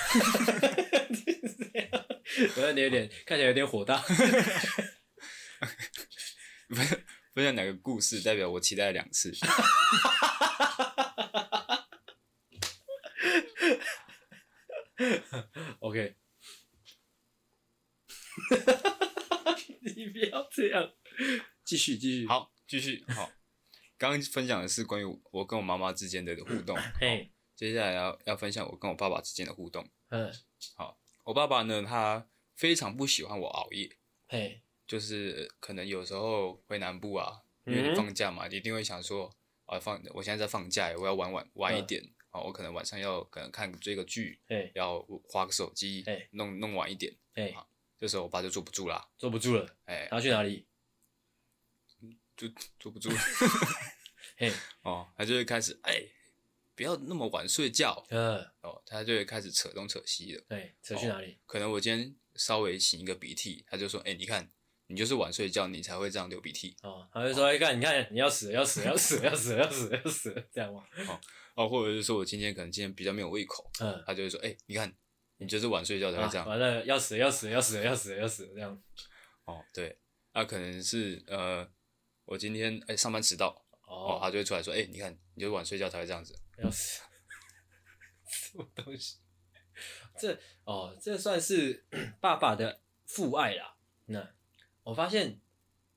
B: 我看你有点看起来有点火大。
A: 分分享两个故事，代表我期待了两次。
B: OK。你不要这样，继续继续，
A: 好，继续好。刚刚分享的是关于我跟我妈妈之间的互动，嘿，接下来要要分享我跟我爸爸之间的互动。嗯，好，我爸爸呢，他非常不喜欢我熬夜，嘿，就是可能有时候回南部啊，因为你放假嘛，你一定会想说，啊放，我现在在放假，我要玩晚晚一点，啊，我可能晚上要可能看追个剧，要滑个手机，弄弄晚一点，哎。这时候我爸就坐不住了，
B: 坐不住了，哎，他去哪里？
A: 就 坐不住了，嘿，哦，他就会开始，哎，不要那么晚睡觉，嗯，哦，他就会开始扯东扯西的，
B: 对，扯去哪里？
A: 可能我今天稍微擤一个鼻涕，他就说，哎，你看，你就是晚睡觉，你才会这样流鼻涕，
B: 哦，他就说，哎，看，你看，你要死，要死，要死，要死，要死，要死，这样吗？
A: 哦，或者是说我今天可能今天比较没有胃口，嗯，他就会说，哎，你看。你就是晚睡觉才会这样，
B: 完了要死要死要死要死要死这样。
A: 哦，对，那可能是呃，我今天哎上班迟到，哦，他就会出来说，哎，你看，你就是晚睡觉才会这样子，
B: 要死，什么东西？这哦，这算是爸爸的父爱啦。那我发现，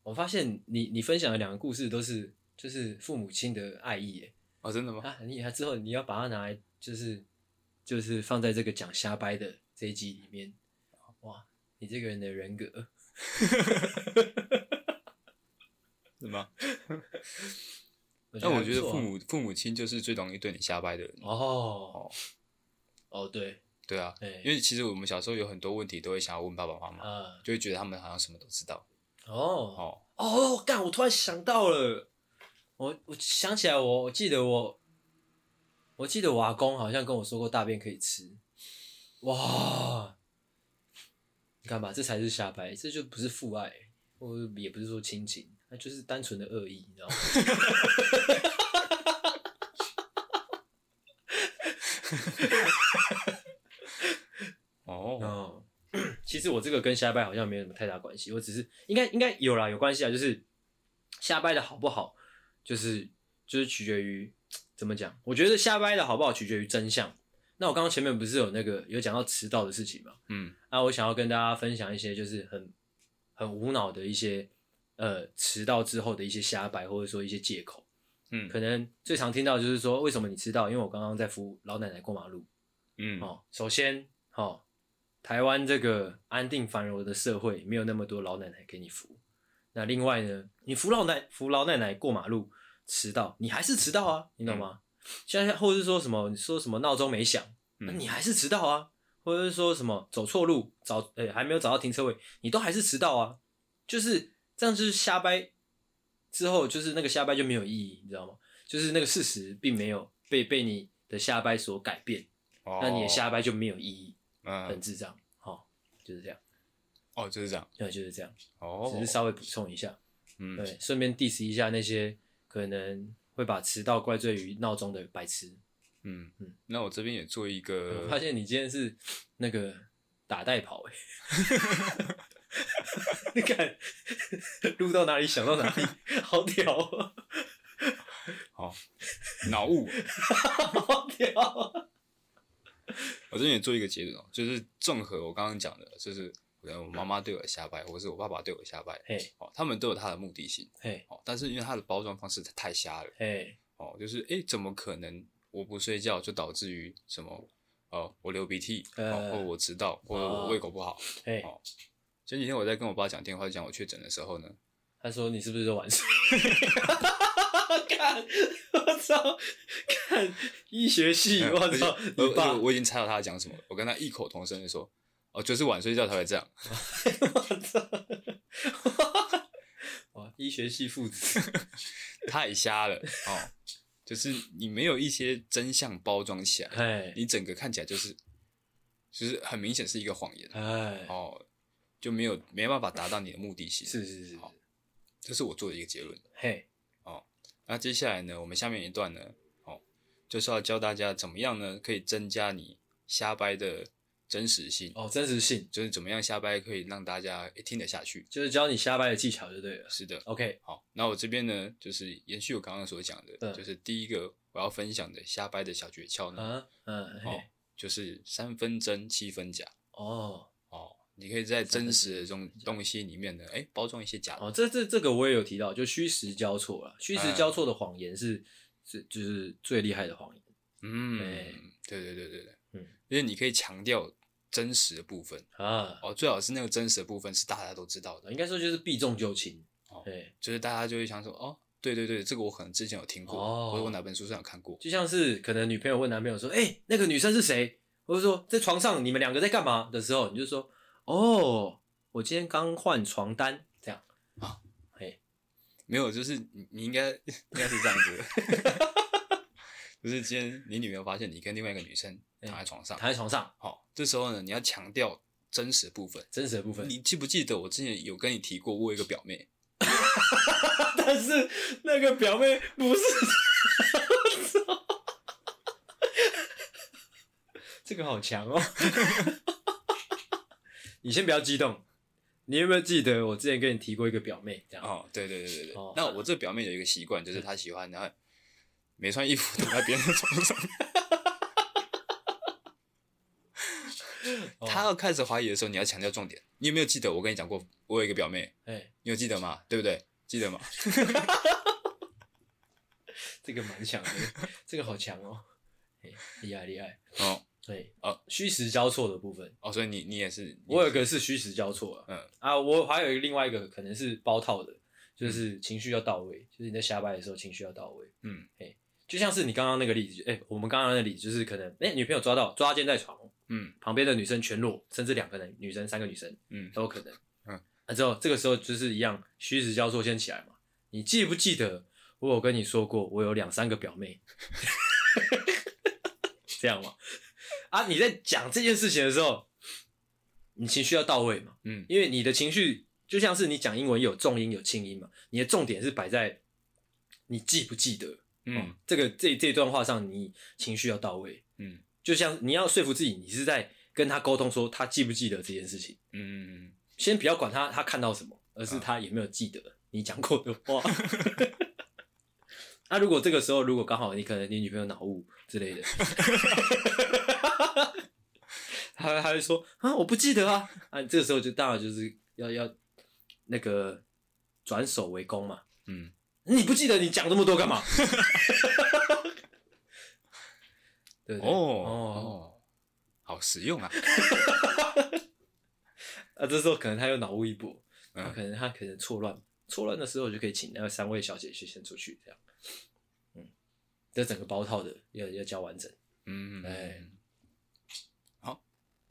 B: 我发现你你分享的两个故事都是就是父母亲的爱意耶。
A: 哦，真的吗？
B: 啊，很厉害。之后你要把它拿来就是。就是放在这个讲瞎掰的这一集里面，哇，你这个人的人格，
A: 是吗？那 我觉得父母父母亲就是最容易对你瞎掰的人
B: 哦。哦，对，
A: 对啊，因为其实我们小时候有很多问题都会想要问爸爸妈妈，就会觉得他们好像什么都知道。
B: 哦哦哦，干！我突然想到了，我我想起来，我我记得我。我记得我阿公好像跟我说过大便可以吃，哇！你看吧，这才是瞎掰，这就不是父爱，或也不是说亲情，那就是单纯的恶意，你知道吗？哦，其实我这个跟瞎掰好像没有什么太大关系，我只是应该应该有啦，有关系啊，就是瞎掰的好不好，就是就是取决于。怎么讲？我觉得瞎掰的好不好取决于真相。那我刚刚前面不是有那个有讲到迟到的事情吗？嗯，那我想要跟大家分享一些就是很很无脑的一些呃迟到之后的一些瞎掰，或者说一些借口。嗯，可能最常听到就是说，为什么你迟到？因为我刚刚在扶老奶奶过马路。嗯，哦，首先，哦，台湾这个安定繁荣的社会没有那么多老奶奶给你扶。那另外呢，你扶老奶扶老奶奶过马路。迟到，你还是迟到啊，你懂吗？现在、嗯、或者是说什么，你说什么闹钟没响，那、嗯、你还是迟到啊，或者是说什么走错路，找诶、欸、还没有找到停车位，你都还是迟到啊，就是这样，就是瞎掰之后，就是那个瞎掰就没有意义，你知道吗？就是那个事实并没有被被你的瞎掰所改变，哦、那你的瞎掰就没有意义，嗯，很智障，好，就是这样，
A: 哦，就是这样，
B: 对，就是这样，哦，只是稍微补充一下，嗯，对，顺便 diss 一下那些。可能会把迟到怪罪于闹钟的白痴。
A: 嗯嗯，那我这边也做一个。
B: 我发现你今天是那个打带跑哎 你看录到哪里想到哪里，好屌啊！
A: 好，脑雾，
B: 好屌。
A: 我这边也做一个结论哦，就是综合我刚刚讲的，就是可能我妈妈对我瞎掰，或是我爸爸对我瞎掰，嘿，哦，他们都有他的目的性，嘿，哦，但是因为他的包装方式太瞎了，嘿，哦，就是哎、欸，怎么可能？我不睡觉就导致于什么？哦，我流鼻涕，呃、或我迟到，或者我胃口不好。哎、哦，前几天我在跟我爸讲电话，讲我确诊的时候呢，
B: 他说你是不是都晚睡？看，我操！看医学系，我操！
A: 我爸我，已经猜到他讲什么，我跟他异口同声的说，哦，就是晚睡觉才会这样。我
B: 操！哇，医学系父子
A: 太瞎了哦。就是你没有一些真相包装起来，哎，你整个看起来就是，就是很明显是一个谎言，哎，哦，就没有没办法达到你的目的性，
B: 是是是，好，
A: 这是我做的一个结论，嘿，哦，那接下来呢，我们下面一段呢，哦，就是要教大家怎么样呢，可以增加你瞎掰的。真实性
B: 哦，真实性
A: 就是怎么样瞎掰可以让大家听得下去，
B: 就是教你瞎掰的技巧就对了。
A: 是的
B: ，OK，
A: 好，那我这边呢，就是延续我刚刚所讲的，嗯、就是第一个我要分享的瞎掰的小诀窍呢，嗯，嗯哦，就是三分真七分假。哦哦，你可以在真实的这种东西里面呢，哎，包装一些假的。
B: 哦，这这这个我也有提到，就虚实交错了，虚实交错的谎言是、嗯、是就是最厉害的谎言。
A: 嗯，对对对对对，嗯，因为你可以强调。真实的部分。啊，哦，最好是那个真实的部分是大家都知道的，
B: 应该说就是避重就轻，哦，
A: 对，就是大家就会想说，哦，对对对，这个我可能之前有听过，哦，或者我哪本书上有看过，
B: 就像是可能女朋友问男朋友说，哎，那个女生是谁？或者说在床上你们两个在干嘛？的时候，你就说，哦，我今天刚换床单，这样啊，嘿，
A: 没有，就是你你应该应该是这样子的 就是今天你女朋友发现你跟另外一个女生。躺在床上，
B: 躺在床上。
A: 好，这时候呢，你要强调真实部分。
B: 真实的部分，
A: 你记不记得我之前有跟你提过，我有一个表妹，
B: 但是那个表妹不是。这个好强哦！你先不要激动，你有没有记得我之前跟你提过一个表妹？这样
A: 哦，对对对对对。哦、那我这表妹有一个习惯，就是她喜欢然后没穿衣服躺在别人的床上。他要开始怀疑的时候，你要强调重点。你有没有记得我跟你讲过，我有一个表妹？哎、欸，你有记得吗？对不对？记得吗？
B: 这个蛮强的，这个好强哦，厉害厉害哦。对哦，虚实交错的部分
A: 哦，所以你你也是，
B: 我有一个是虚实交错啊。嗯啊，我还有一个另外一个可能是包套的，就是情绪要到位，嗯、就是你在瞎掰的时候情绪要到位。嗯，哎，就像是你刚刚那个例子，哎，我们刚刚那个例子就是可能，哎，女朋友抓到抓奸在床。嗯，旁边的女生全裸，甚至两个人女生、三个女生，嗯，都有可能。嗯，那之后这个时候就是一样虚实交错先起来嘛。你记不记得我有跟你说过，我有两三个表妹，这样吗？啊，你在讲这件事情的时候，你情绪要到位嘛。嗯，因为你的情绪就像是你讲英文有重音有轻音嘛，你的重点是摆在你记不记得。嗯，这个这这段话上，你情绪要到位。嗯。就像你要说服自己，你是在跟他沟通，说他记不记得这件事情。嗯，先不要管他他看到什么，而是他有没有记得你讲过的话。那、啊、如果这个时候，如果刚好你可能你女朋友脑雾之类的，他他会说啊，我不记得啊。啊，这个时候就当然就是要要那个转守为攻嘛。嗯，你不记得你讲这么多干嘛？对对哦
A: 哦，好实用啊！
B: 啊，这时候可能他又脑雾一波，嗯，可能他可能错乱，错乱的时候就可以请那个三位小姐去先出去，这样，嗯，这整个包套的要要教完整，嗯，哎，
A: 好，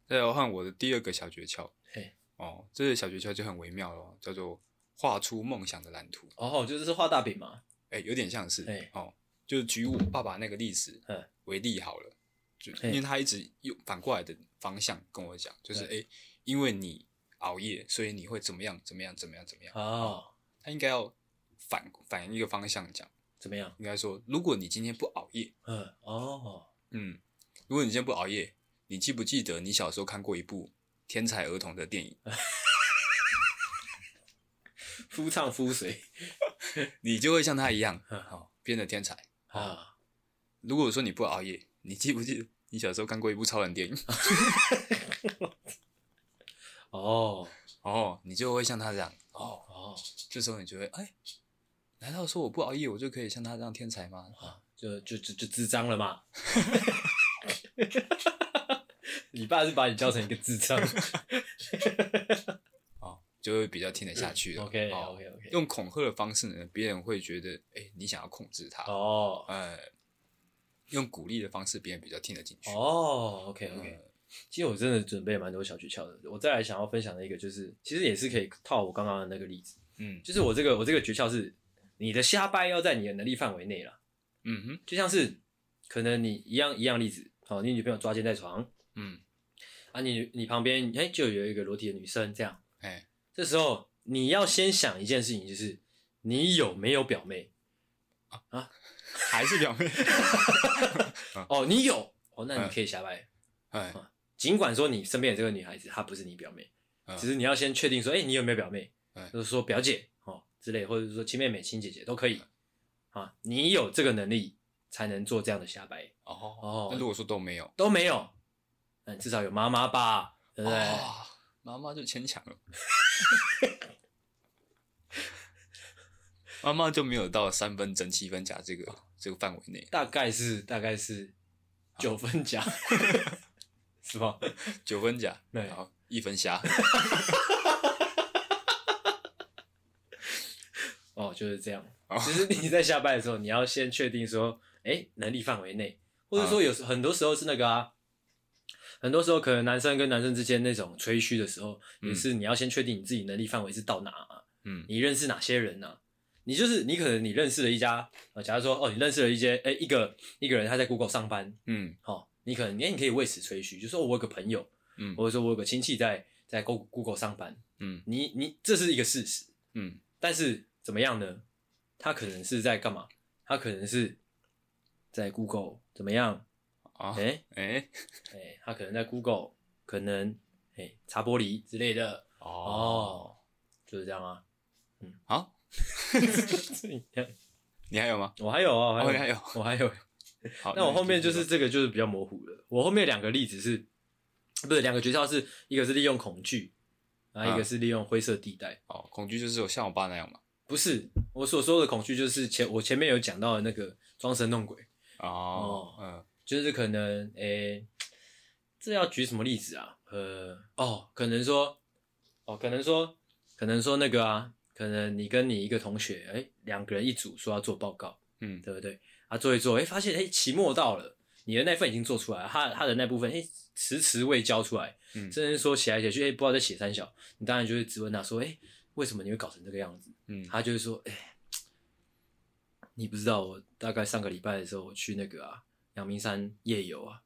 A: 再来换我的第二个小诀窍，嘿，哦，这个小诀窍就很微妙了，叫做画出梦想的蓝图。
B: 哦，就是画大饼嘛，
A: 哎，有点像是，哎，哦，就举我爸爸那个例子，嗯。为例好了，就因为他一直用反过来的方向跟我讲，就是哎，因为你熬夜，所以你会怎么样怎么样怎么样怎么样。哦，他应该要反反一个方向讲，
B: 怎么样？
A: 应该说，如果你今天不熬夜，
B: 嗯，哦，
A: 嗯，如果你今天不熬夜，你记不记得你小时候看过一部天才儿童的电影？
B: 夫唱夫随，
A: 你就会像他一样，好变得天才啊。如果说你不熬夜，你记不记得你小时候看过一部超人电影？
B: 哦
A: 哦，你就会像他这样哦哦，这时候你就会哎，难道说我不熬夜，我就可以像他这样天才吗？
B: 啊就就就就智障了嘛？你爸是把你教成一个智障，
A: 哦，就会比较听得下去了。
B: OK OK OK，
A: 用恐吓的方式呢，别人会觉得哎，你想要控制他
B: 哦，
A: 哎，用鼓励的方式，别人比较听得进去。
B: 哦，OK OK。其实我真的准备蛮多小诀窍的。我再来想要分享的一个，就是其实也是可以套我刚刚的那个例子。
A: 嗯，
B: 就是我这个我这个诀窍是，你的瞎掰要在你的能力范围内啦。
A: 嗯哼，
B: 就像是可能你一样一样例子，哦，你女朋友抓奸在床，
A: 嗯，
B: 啊你，你你旁边哎就有一个裸体的女生，这样，
A: 哎，
B: 这时候你要先想一件事情，就是你有没有表妹
A: 啊？啊还是表妹？
B: 哦，你有，哦，那你可以瞎掰，
A: 哎。
B: 啊尽管说你身边的这个女孩子她不是你表妹，嗯、只是你要先确定说，哎、欸，你有没有表妹？嗯、就是说表姐哦之类，或者是说亲妹妹、亲姐姐都可以、嗯、啊。你有这个能力才能做这样的瞎掰
A: 哦哦。那如果说都没有，
B: 都没有，那至少有妈妈吧，对不对？
A: 妈妈就牵强了，妈妈就没有到三分真七分假这个这个范围内，
B: 大概是大概是九分假。是吧？
A: 九分假，对，然后一分瞎。
B: 哦，就是这样。其实你在下班的时候，你要先确定说，哎，能力范围内，或者说有时很多时候是那个啊，很多时候可能男生跟男生之间那种吹嘘的时候，也是你要先确定你自己能力范围是到哪啊。嗯，你认识哪些人呢？你就是你可能你认识了一家，假如说哦，你认识了一些，哎，一个一个人他在 Google 上班，嗯，好。你可能，哎，你可以为此吹嘘，就说我有个朋友，嗯，或者说我有个亲戚在在 Google Google 上班，嗯，你你这是一个事实，嗯，但是怎么样呢？他可能是在干嘛？他可能是在 Google 怎么样？啊，哎哎哎，他可能在 Google 可能哎擦玻璃之类的，哦，就是这样啊，嗯，好，
A: 你还有吗？
B: 我还有啊，
A: 我还有，
B: 我还有。好，那我后面就是这个，就是比较模糊了。我后面两个例子是，不是两个诀窍，是一个是利用恐惧，然后一个是利用灰色地带。
A: 哦，恐惧就是有像我爸那样嘛？
B: 不是，我所说的恐惧就是前我前面有讲到的那个装神弄鬼。哦，嗯，就是可能，诶，这要举什么例子啊？呃，哦，可能说，哦，可能说，可能说那个啊，可能你跟你一个同学，诶，两个人一组说要做报告，嗯，对不对？啊做一做，哎、欸，发现哎，欸、期末到了，你的那份已经做出来了，他他的那部分哎，迟、欸、迟未交出来，嗯，甚至说写来写去，哎、欸，不知道在写三小，你当然就会质问他说，哎、欸，为什么你会搞成这个样子？嗯，他就会说，哎、欸，你不知道，我大概上个礼拜的时候，我去那个啊，阳明山夜游啊，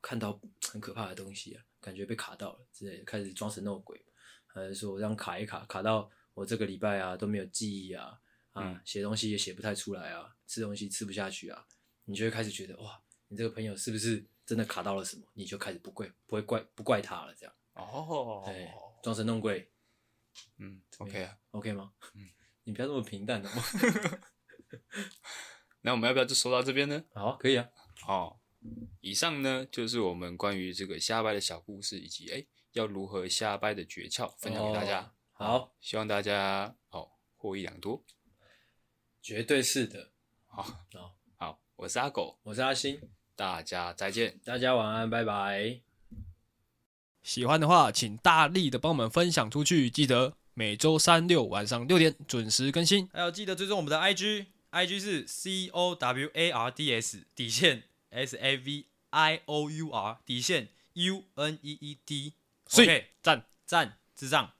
B: 看到很可怕的东西啊，感觉被卡到了之类的，开始装神弄鬼，还是说我这样卡一卡，卡到我这个礼拜啊都没有记忆啊。啊，写东西也写不太出来啊，吃东西吃不下去啊，你就会开始觉得哇，你这个朋友是不是真的卡到了什么？你就开始不怪，不会怪，不怪他了，这样。哦，对，装神弄鬼，
A: 嗯，OK 啊
B: ，OK 吗？嗯，你不要这么平淡的嘛。
A: 那我们要不要就说到这边呢？
B: 好，可以啊。
A: 好，以上呢就是我们关于这个瞎掰的小故事，以及哎要如何瞎掰的诀窍，分享给大家。
B: 好，
A: 希望大家哦获益良多。
B: 绝对是的，
A: 好，好，好，我是阿狗，
B: 我是阿星，
A: 大家再见，
B: 大家晚安，拜拜。
C: 喜欢的话，请大力的帮我们分享出去，记得每周三六晚上六点准时更新，还有记得追踪我们的 IG，IG 是 C O W A R D S 底线 S A V I O U R 底线 U N E E D，OK，赞赞智障。